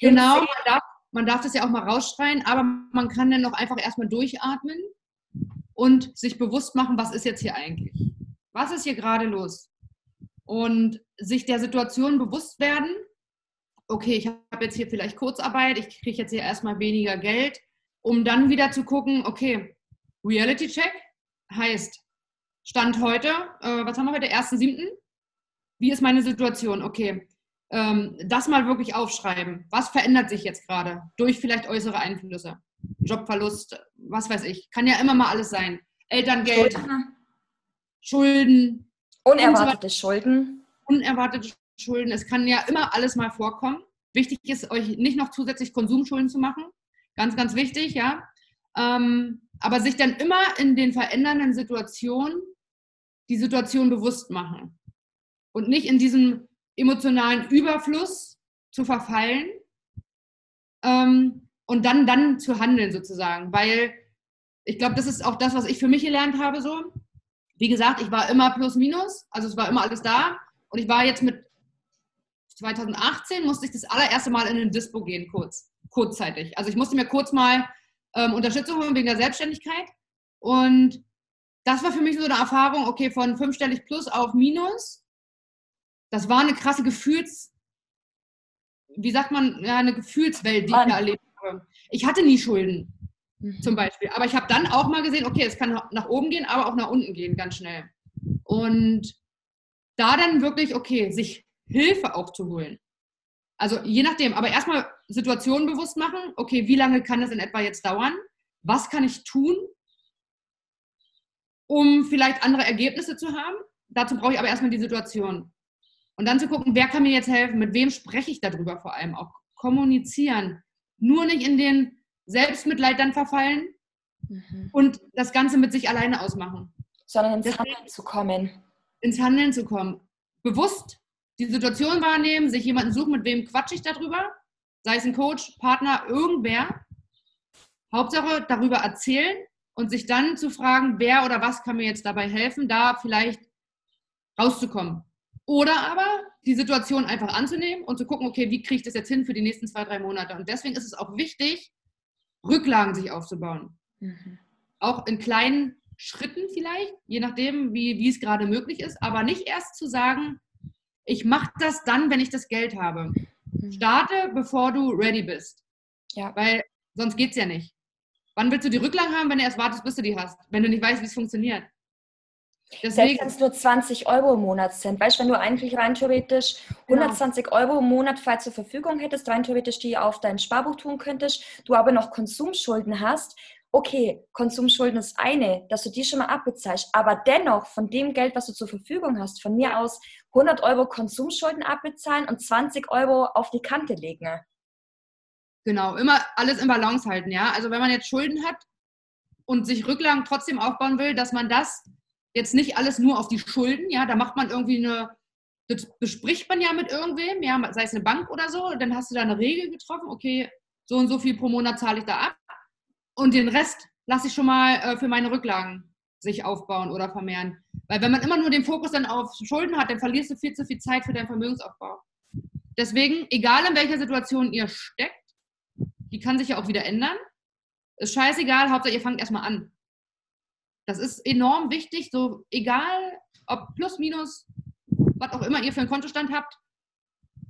Genau, man darf man darf das ja auch mal rausschreien, aber man kann dann noch einfach erstmal durchatmen und sich bewusst machen, was ist jetzt hier eigentlich? Was ist hier gerade los? Und sich der Situation bewusst werden, okay, ich habe jetzt hier vielleicht Kurzarbeit, ich kriege jetzt hier erstmal weniger Geld, um dann wieder zu gucken, okay, Reality Check heißt, Stand heute, äh, was haben wir heute, 1.7., wie ist meine Situation? Okay, ähm, das mal wirklich aufschreiben. Was verändert sich jetzt gerade durch vielleicht äußere Einflüsse? Jobverlust, was weiß ich. Kann ja immer mal alles sein. Elterngeld, Schulden, Schulden unerwartete Schulden. Unerwartete Schulden. Es kann ja immer alles mal vorkommen. Wichtig ist, euch nicht noch zusätzlich Konsumschulden zu machen. Ganz, ganz wichtig, ja. Ähm, aber sich dann immer in den verändernden Situationen die Situation bewusst machen. Und nicht in diesem emotionalen Überfluss zu verfallen, ähm, und dann, dann zu handeln sozusagen, weil ich glaube, das ist auch das, was ich für mich gelernt habe so. Wie gesagt, ich war immer plus minus, also es war immer alles da und ich war jetzt mit 2018 musste ich das allererste Mal in den Dispo gehen, kurz, kurzzeitig. Also ich musste mir kurz mal ähm, Unterstützung holen wegen der Selbstständigkeit und das war für mich so eine Erfahrung, okay, von fünfstellig plus auf minus. Das war eine krasse Gefühls, wie sagt man, ja, eine Gefühlswelt, die ich da erlebt habe. Ich hatte nie Schulden, mhm. zum Beispiel. Aber ich habe dann auch mal gesehen, okay, es kann nach oben gehen, aber auch nach unten gehen, ganz schnell. Und da dann wirklich, okay, sich Hilfe auch zu holen. Also je nachdem, aber erstmal Situationen bewusst machen, okay, wie lange kann das in etwa jetzt dauern? Was kann ich tun, um vielleicht andere Ergebnisse zu haben? Dazu brauche ich aber erstmal die Situation. Und dann zu gucken, wer kann mir jetzt helfen, mit wem spreche ich darüber vor allem auch. Kommunizieren. Nur nicht in den Selbstmitleid dann verfallen mhm. und das Ganze mit sich alleine ausmachen. Sondern ins Handeln zu kommen. Ins Handeln zu kommen. Bewusst die Situation wahrnehmen, sich jemanden suchen, mit wem quatsche ich darüber. Sei es ein Coach, Partner, irgendwer. Hauptsache darüber erzählen und sich dann zu fragen, wer oder was kann mir jetzt dabei helfen, da vielleicht rauszukommen. Oder aber die Situation einfach anzunehmen und zu gucken, okay, wie kriege ich das jetzt hin für die nächsten zwei, drei Monate. Und deswegen ist es auch wichtig, Rücklagen sich aufzubauen. Mhm. Auch in kleinen Schritten vielleicht, je nachdem, wie, wie es gerade möglich ist, aber nicht erst zu sagen, ich mache das dann, wenn ich das Geld habe. Mhm. Starte, bevor du ready bist. Ja. Weil sonst geht es ja nicht. Wann willst du die Rücklagen haben, wenn du erst wartest, bis du die hast? Wenn du nicht weißt, wie es funktioniert. Deswegen, Selbst wenn es nur 20 Euro im Monat sind. Weißt du, wenn du eigentlich rein theoretisch 120 genau. Euro im Monat frei zur Verfügung hättest, rein theoretisch die auf dein Sparbuch tun könntest, du aber noch Konsumschulden hast, okay, Konsumschulden ist eine, dass du die schon mal abbezahlst, aber dennoch von dem Geld, was du zur Verfügung hast, von mir aus 100 Euro Konsumschulden abbezahlen und 20 Euro auf die Kante legen. Genau, immer alles im Balance halten, ja. Also wenn man jetzt Schulden hat und sich Rücklagen trotzdem aufbauen will, dass man das jetzt nicht alles nur auf die Schulden, ja, da macht man irgendwie eine, das bespricht man ja mit irgendwem, ja, sei es eine Bank oder so, dann hast du da eine Regel getroffen, okay, so und so viel pro Monat zahle ich da ab und den Rest lasse ich schon mal äh, für meine Rücklagen sich aufbauen oder vermehren. Weil wenn man immer nur den Fokus dann auf Schulden hat, dann verlierst du viel zu viel Zeit für deinen Vermögensaufbau. Deswegen, egal in welcher Situation ihr steckt, die kann sich ja auch wieder ändern. Ist scheißegal, Hauptsache ihr fangt erstmal an. Das ist enorm wichtig, so egal ob plus, minus, was auch immer ihr für einen Kontostand habt,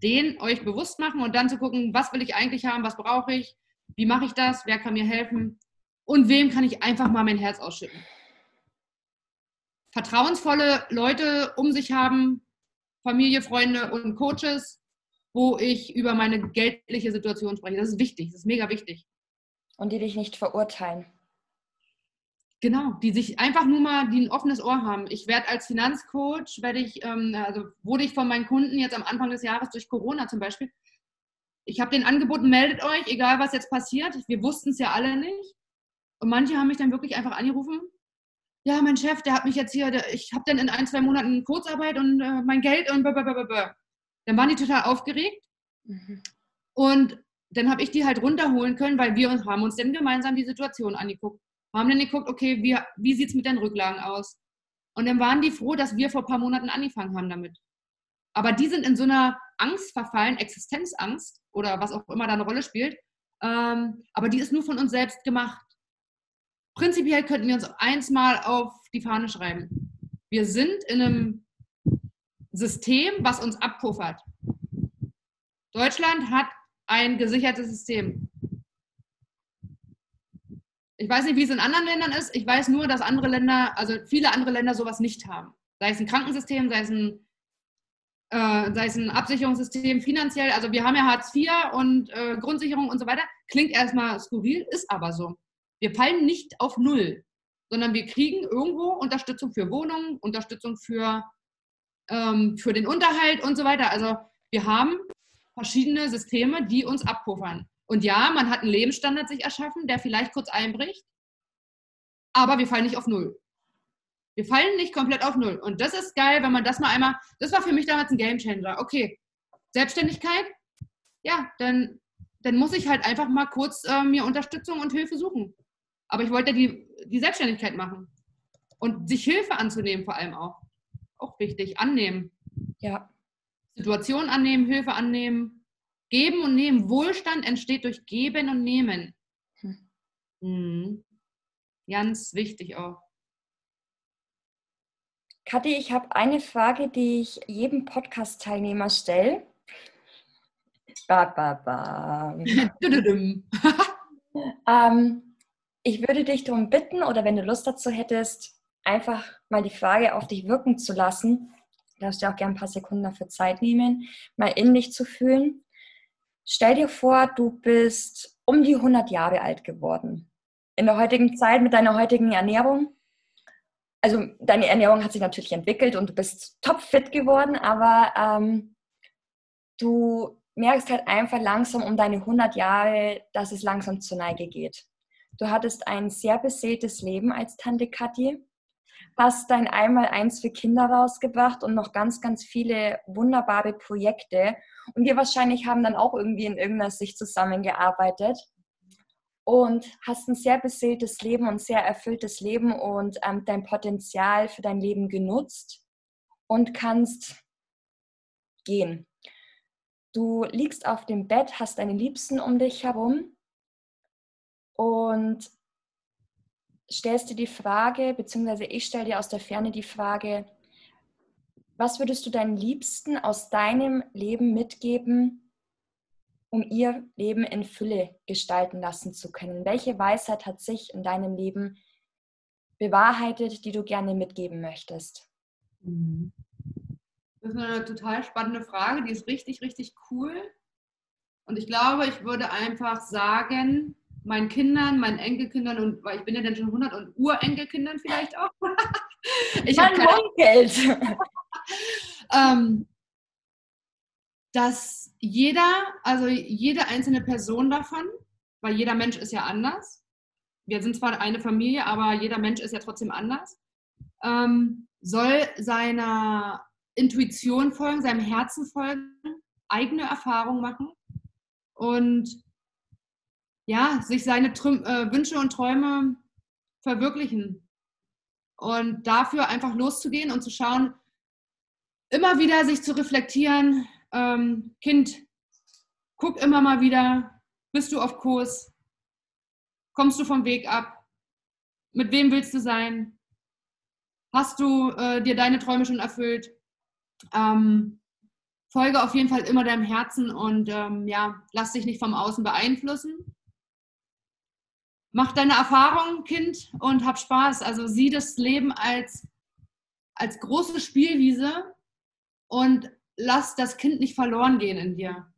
den euch bewusst machen und dann zu gucken, was will ich eigentlich haben, was brauche ich, wie mache ich das, wer kann mir helfen und wem kann ich einfach mal mein Herz ausschütten. Vertrauensvolle Leute um sich haben, Familie, Freunde und Coaches, wo ich über meine geldliche Situation spreche. Das ist wichtig, das ist mega wichtig. Und die dich nicht verurteilen. Genau, die sich einfach nur mal, die ein offenes Ohr haben. Ich werde als Finanzcoach, werde ich, ähm, also wurde ich von meinen Kunden jetzt am Anfang des Jahres durch Corona zum Beispiel, ich habe den angeboten, meldet euch, egal was jetzt passiert. Wir wussten es ja alle nicht. Und manche haben mich dann wirklich einfach angerufen. Ja, mein Chef, der hat mich jetzt hier, der, ich habe dann in ein, zwei Monaten Kurzarbeit und äh, mein Geld und blablabla. Dann waren die total aufgeregt. Mhm. Und dann habe ich die halt runterholen können, weil wir haben uns dann gemeinsam die Situation angeguckt. Wir haben dann geguckt, okay, wie, wie sieht es mit den Rücklagen aus? Und dann waren die froh, dass wir vor ein paar Monaten angefangen haben damit. Aber die sind in so einer Angst verfallen, Existenzangst oder was auch immer da eine Rolle spielt. Ähm, aber die ist nur von uns selbst gemacht. Prinzipiell könnten wir uns eins mal auf die Fahne schreiben. Wir sind in einem System, was uns abpuffert. Deutschland hat ein gesichertes System. Ich weiß nicht, wie es in anderen Ländern ist. Ich weiß nur, dass andere Länder, also viele andere Länder sowas nicht haben. Sei es ein Krankensystem, sei es ein, äh, sei es ein Absicherungssystem finanziell. Also wir haben ja Hartz IV und äh, Grundsicherung und so weiter. Klingt erstmal skurril, ist aber so. Wir fallen nicht auf Null, sondern wir kriegen irgendwo Unterstützung für Wohnungen, Unterstützung für ähm, für den Unterhalt und so weiter. Also wir haben verschiedene Systeme, die uns abpuffern. Und ja, man hat einen Lebensstandard sich erschaffen, der vielleicht kurz einbricht, aber wir fallen nicht auf Null. Wir fallen nicht komplett auf Null. Und das ist geil, wenn man das mal einmal, das war für mich damals ein Gamechanger. Okay, Selbstständigkeit, ja, dann dann muss ich halt einfach mal kurz äh, mir Unterstützung und Hilfe suchen. Aber ich wollte die, die Selbstständigkeit machen. Und sich Hilfe anzunehmen vor allem auch. Auch wichtig. Annehmen. Ja. Situation annehmen, Hilfe annehmen. Geben und nehmen. Wohlstand entsteht durch Geben und Nehmen. Hm. Mhm. Ganz wichtig auch. Kathi, ich habe eine Frage, die ich jedem Podcast-Teilnehmer stelle. Ba, ba, ba. <laughs> ähm, ich würde dich darum bitten, oder wenn du Lust dazu hättest, einfach mal die Frage auf dich wirken zu lassen. Du darfst dir auch gerne ein paar Sekunden dafür Zeit nehmen, mal in dich zu fühlen. Stell dir vor, du bist um die 100 Jahre alt geworden. In der heutigen Zeit mit deiner heutigen Ernährung. Also deine Ernährung hat sich natürlich entwickelt und du bist topfit geworden, aber ähm, du merkst halt einfach langsam um deine 100 Jahre, dass es langsam zur Neige geht. Du hattest ein sehr beseeltes Leben als Tante Kathi, hast dein Einmaleins für Kinder rausgebracht und noch ganz, ganz viele wunderbare Projekte. Und wir wahrscheinlich haben dann auch irgendwie in irgendeiner Sicht zusammengearbeitet und hast ein sehr beseeltes Leben und sehr erfülltes Leben und ähm, dein Potenzial für dein Leben genutzt und kannst gehen. Du liegst auf dem Bett, hast deine Liebsten um dich herum und stellst dir die Frage, beziehungsweise ich stelle dir aus der Ferne die Frage, was würdest du deinen Liebsten aus deinem Leben mitgeben, um ihr Leben in Fülle gestalten lassen zu können? Welche Weisheit hat sich in deinem Leben bewahrheitet, die du gerne mitgeben möchtest? Mhm. Das ist eine total spannende Frage, die ist richtig, richtig cool. Und ich glaube, ich würde einfach sagen, meinen Kindern, meinen Enkelkindern und weil ich bin ja dann schon 100 und Urenkelkindern vielleicht auch. <laughs> ich habe Geld. <laughs> ähm, dass jeder, also jede einzelne Person davon, weil jeder Mensch ist ja anders. Wir sind zwar eine Familie, aber jeder Mensch ist ja trotzdem anders. Ähm, soll seiner Intuition folgen, seinem Herzen folgen, eigene Erfahrungen machen und ja, sich seine Trüm äh, Wünsche und Träume verwirklichen. Und dafür einfach loszugehen und zu schauen, immer wieder sich zu reflektieren, ähm, Kind, guck immer mal wieder, bist du auf Kurs, kommst du vom Weg ab, mit wem willst du sein, hast du äh, dir deine Träume schon erfüllt, ähm, folge auf jeden Fall immer deinem Herzen und ähm, ja, lass dich nicht vom Außen beeinflussen. Mach deine Erfahrung, Kind, und hab Spaß. Also sieh das Leben als, als große Spielwiese und lass das Kind nicht verloren gehen in dir.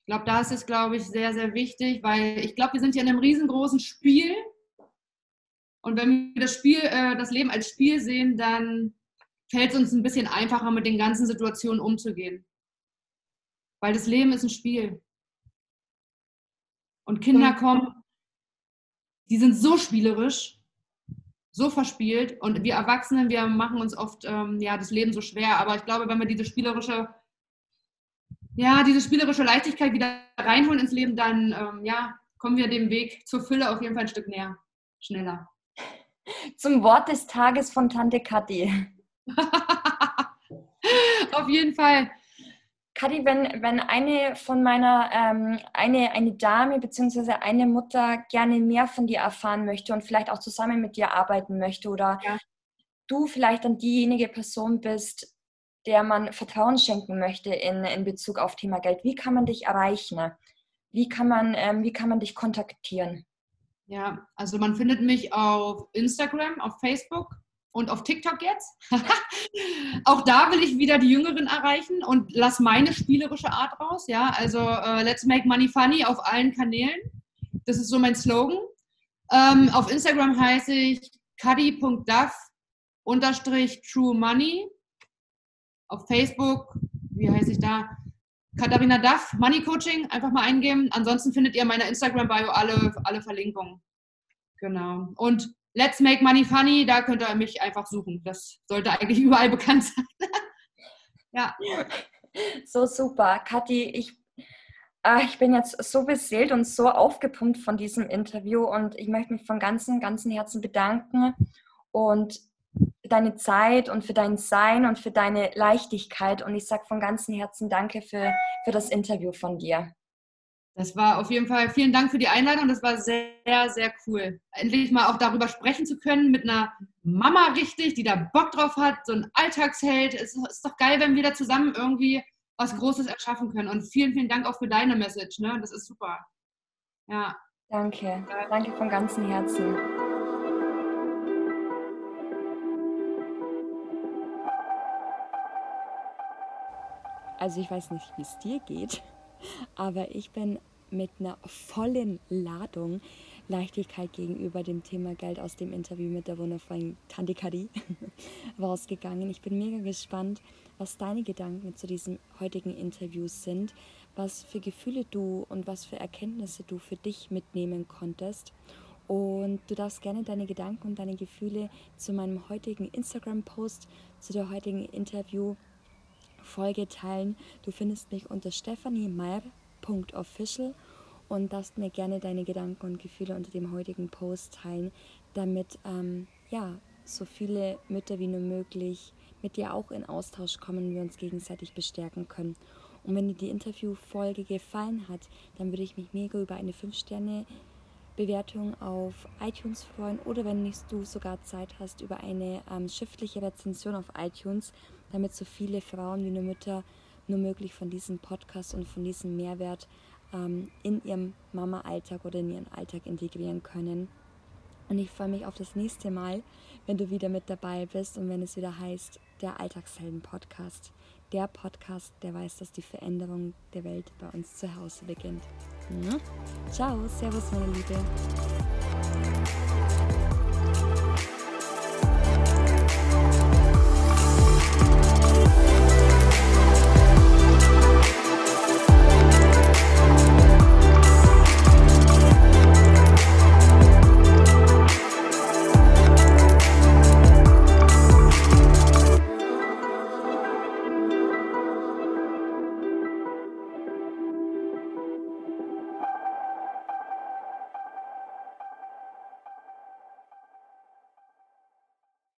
Ich glaube, da ist es, glaube ich, sehr, sehr wichtig, weil ich glaube, wir sind ja in einem riesengroßen Spiel. Und wenn wir das Spiel, äh, das Leben als Spiel sehen, dann fällt es uns ein bisschen einfacher, mit den ganzen Situationen umzugehen. Weil das Leben ist ein Spiel. Und Kinder kommen, die sind so spielerisch, so verspielt. Und wir Erwachsenen, wir machen uns oft ähm, ja, das Leben so schwer. Aber ich glaube, wenn wir diese spielerische, ja, diese spielerische Leichtigkeit wieder reinholen ins Leben, dann ähm, ja, kommen wir dem Weg zur Fülle auf jeden Fall ein Stück näher, schneller. Zum Wort des Tages von Tante Kathi. <laughs> Auf jeden Fall. Kathi, wenn, wenn eine von meiner, ähm, eine, eine Dame bzw. eine Mutter gerne mehr von dir erfahren möchte und vielleicht auch zusammen mit dir arbeiten möchte oder ja. du vielleicht dann diejenige Person bist, der man Vertrauen schenken möchte in, in Bezug auf Thema Geld, wie kann man dich erreichen? Wie kann man, ähm, wie kann man dich kontaktieren? Ja, also man findet mich auf Instagram, auf Facebook und auf TikTok jetzt. <laughs> auch da will ich wieder die Jüngeren erreichen und lass meine spielerische Art raus. Ja, also uh, let's make money funny auf allen Kanälen. Das ist so mein Slogan. Ähm, auf Instagram heiße ich cuddy.duff unterstrich true money. Auf Facebook, wie heiße ich da? Katharina Duff, Money Coaching, einfach mal eingeben. Ansonsten findet ihr in meiner Instagram-Bio alle, alle Verlinkungen. Genau. Und Let's Make Money Funny, da könnt ihr mich einfach suchen. Das sollte eigentlich <laughs> überall bekannt sein. <laughs> ja. So super. Kathi, ich Ah, ich bin jetzt so beseelt und so aufgepumpt von diesem Interview und ich möchte mich von ganzem, ganzem Herzen bedanken und für deine Zeit und für dein Sein und für deine Leichtigkeit und ich sage von ganzem Herzen Danke für, für das Interview von dir. Das war auf jeden Fall, vielen Dank für die Einladung. Das war sehr, sehr cool. Endlich mal auch darüber sprechen zu können mit einer Mama richtig, die da Bock drauf hat, so ein Alltagsheld. Es ist doch geil, wenn wir da zusammen irgendwie was Großes erschaffen können. Und vielen, vielen Dank auch für deine Message. Ne? Das ist super. Ja. Danke. Danke von ganzem Herzen. Also ich weiß nicht, wie es dir geht, aber ich bin mit einer vollen Ladung Leichtigkeit gegenüber dem Thema Geld aus dem Interview mit der wundervollen Tante Kadi <laughs> rausgegangen. Ich bin mega gespannt, was deine Gedanken zu diesem heutigen Interview sind, was für Gefühle du und was für Erkenntnisse du für dich mitnehmen konntest. Und du darfst gerne deine Gedanken und deine Gefühle zu meinem heutigen Instagram-Post, zu der heutigen Interview-Folge teilen. Du findest mich unter stephaniemeier.official und darfst mir gerne deine Gedanken und Gefühle unter dem heutigen Post teilen, damit ähm, ja, so viele Mütter wie nur möglich mit dir auch in Austausch kommen und wir uns gegenseitig bestärken können. Und wenn dir die Interviewfolge gefallen hat, dann würde ich mich mega über eine 5-Sterne-Bewertung auf iTunes freuen oder wenn nicht du sogar Zeit hast, über eine ähm, schriftliche Rezension auf iTunes, damit so viele Frauen wie nur Mütter nur möglich von diesem Podcast und von diesem Mehrwert ähm, in ihrem Mama-Alltag oder in ihren Alltag integrieren können. Und ich freue mich auf das nächste Mal, wenn du wieder mit dabei bist und wenn es wieder heißt, der Alltagshelden-Podcast. Der Podcast, der weiß, dass die Veränderung der Welt bei uns zu Hause beginnt. Ciao, Servus, meine Liebe.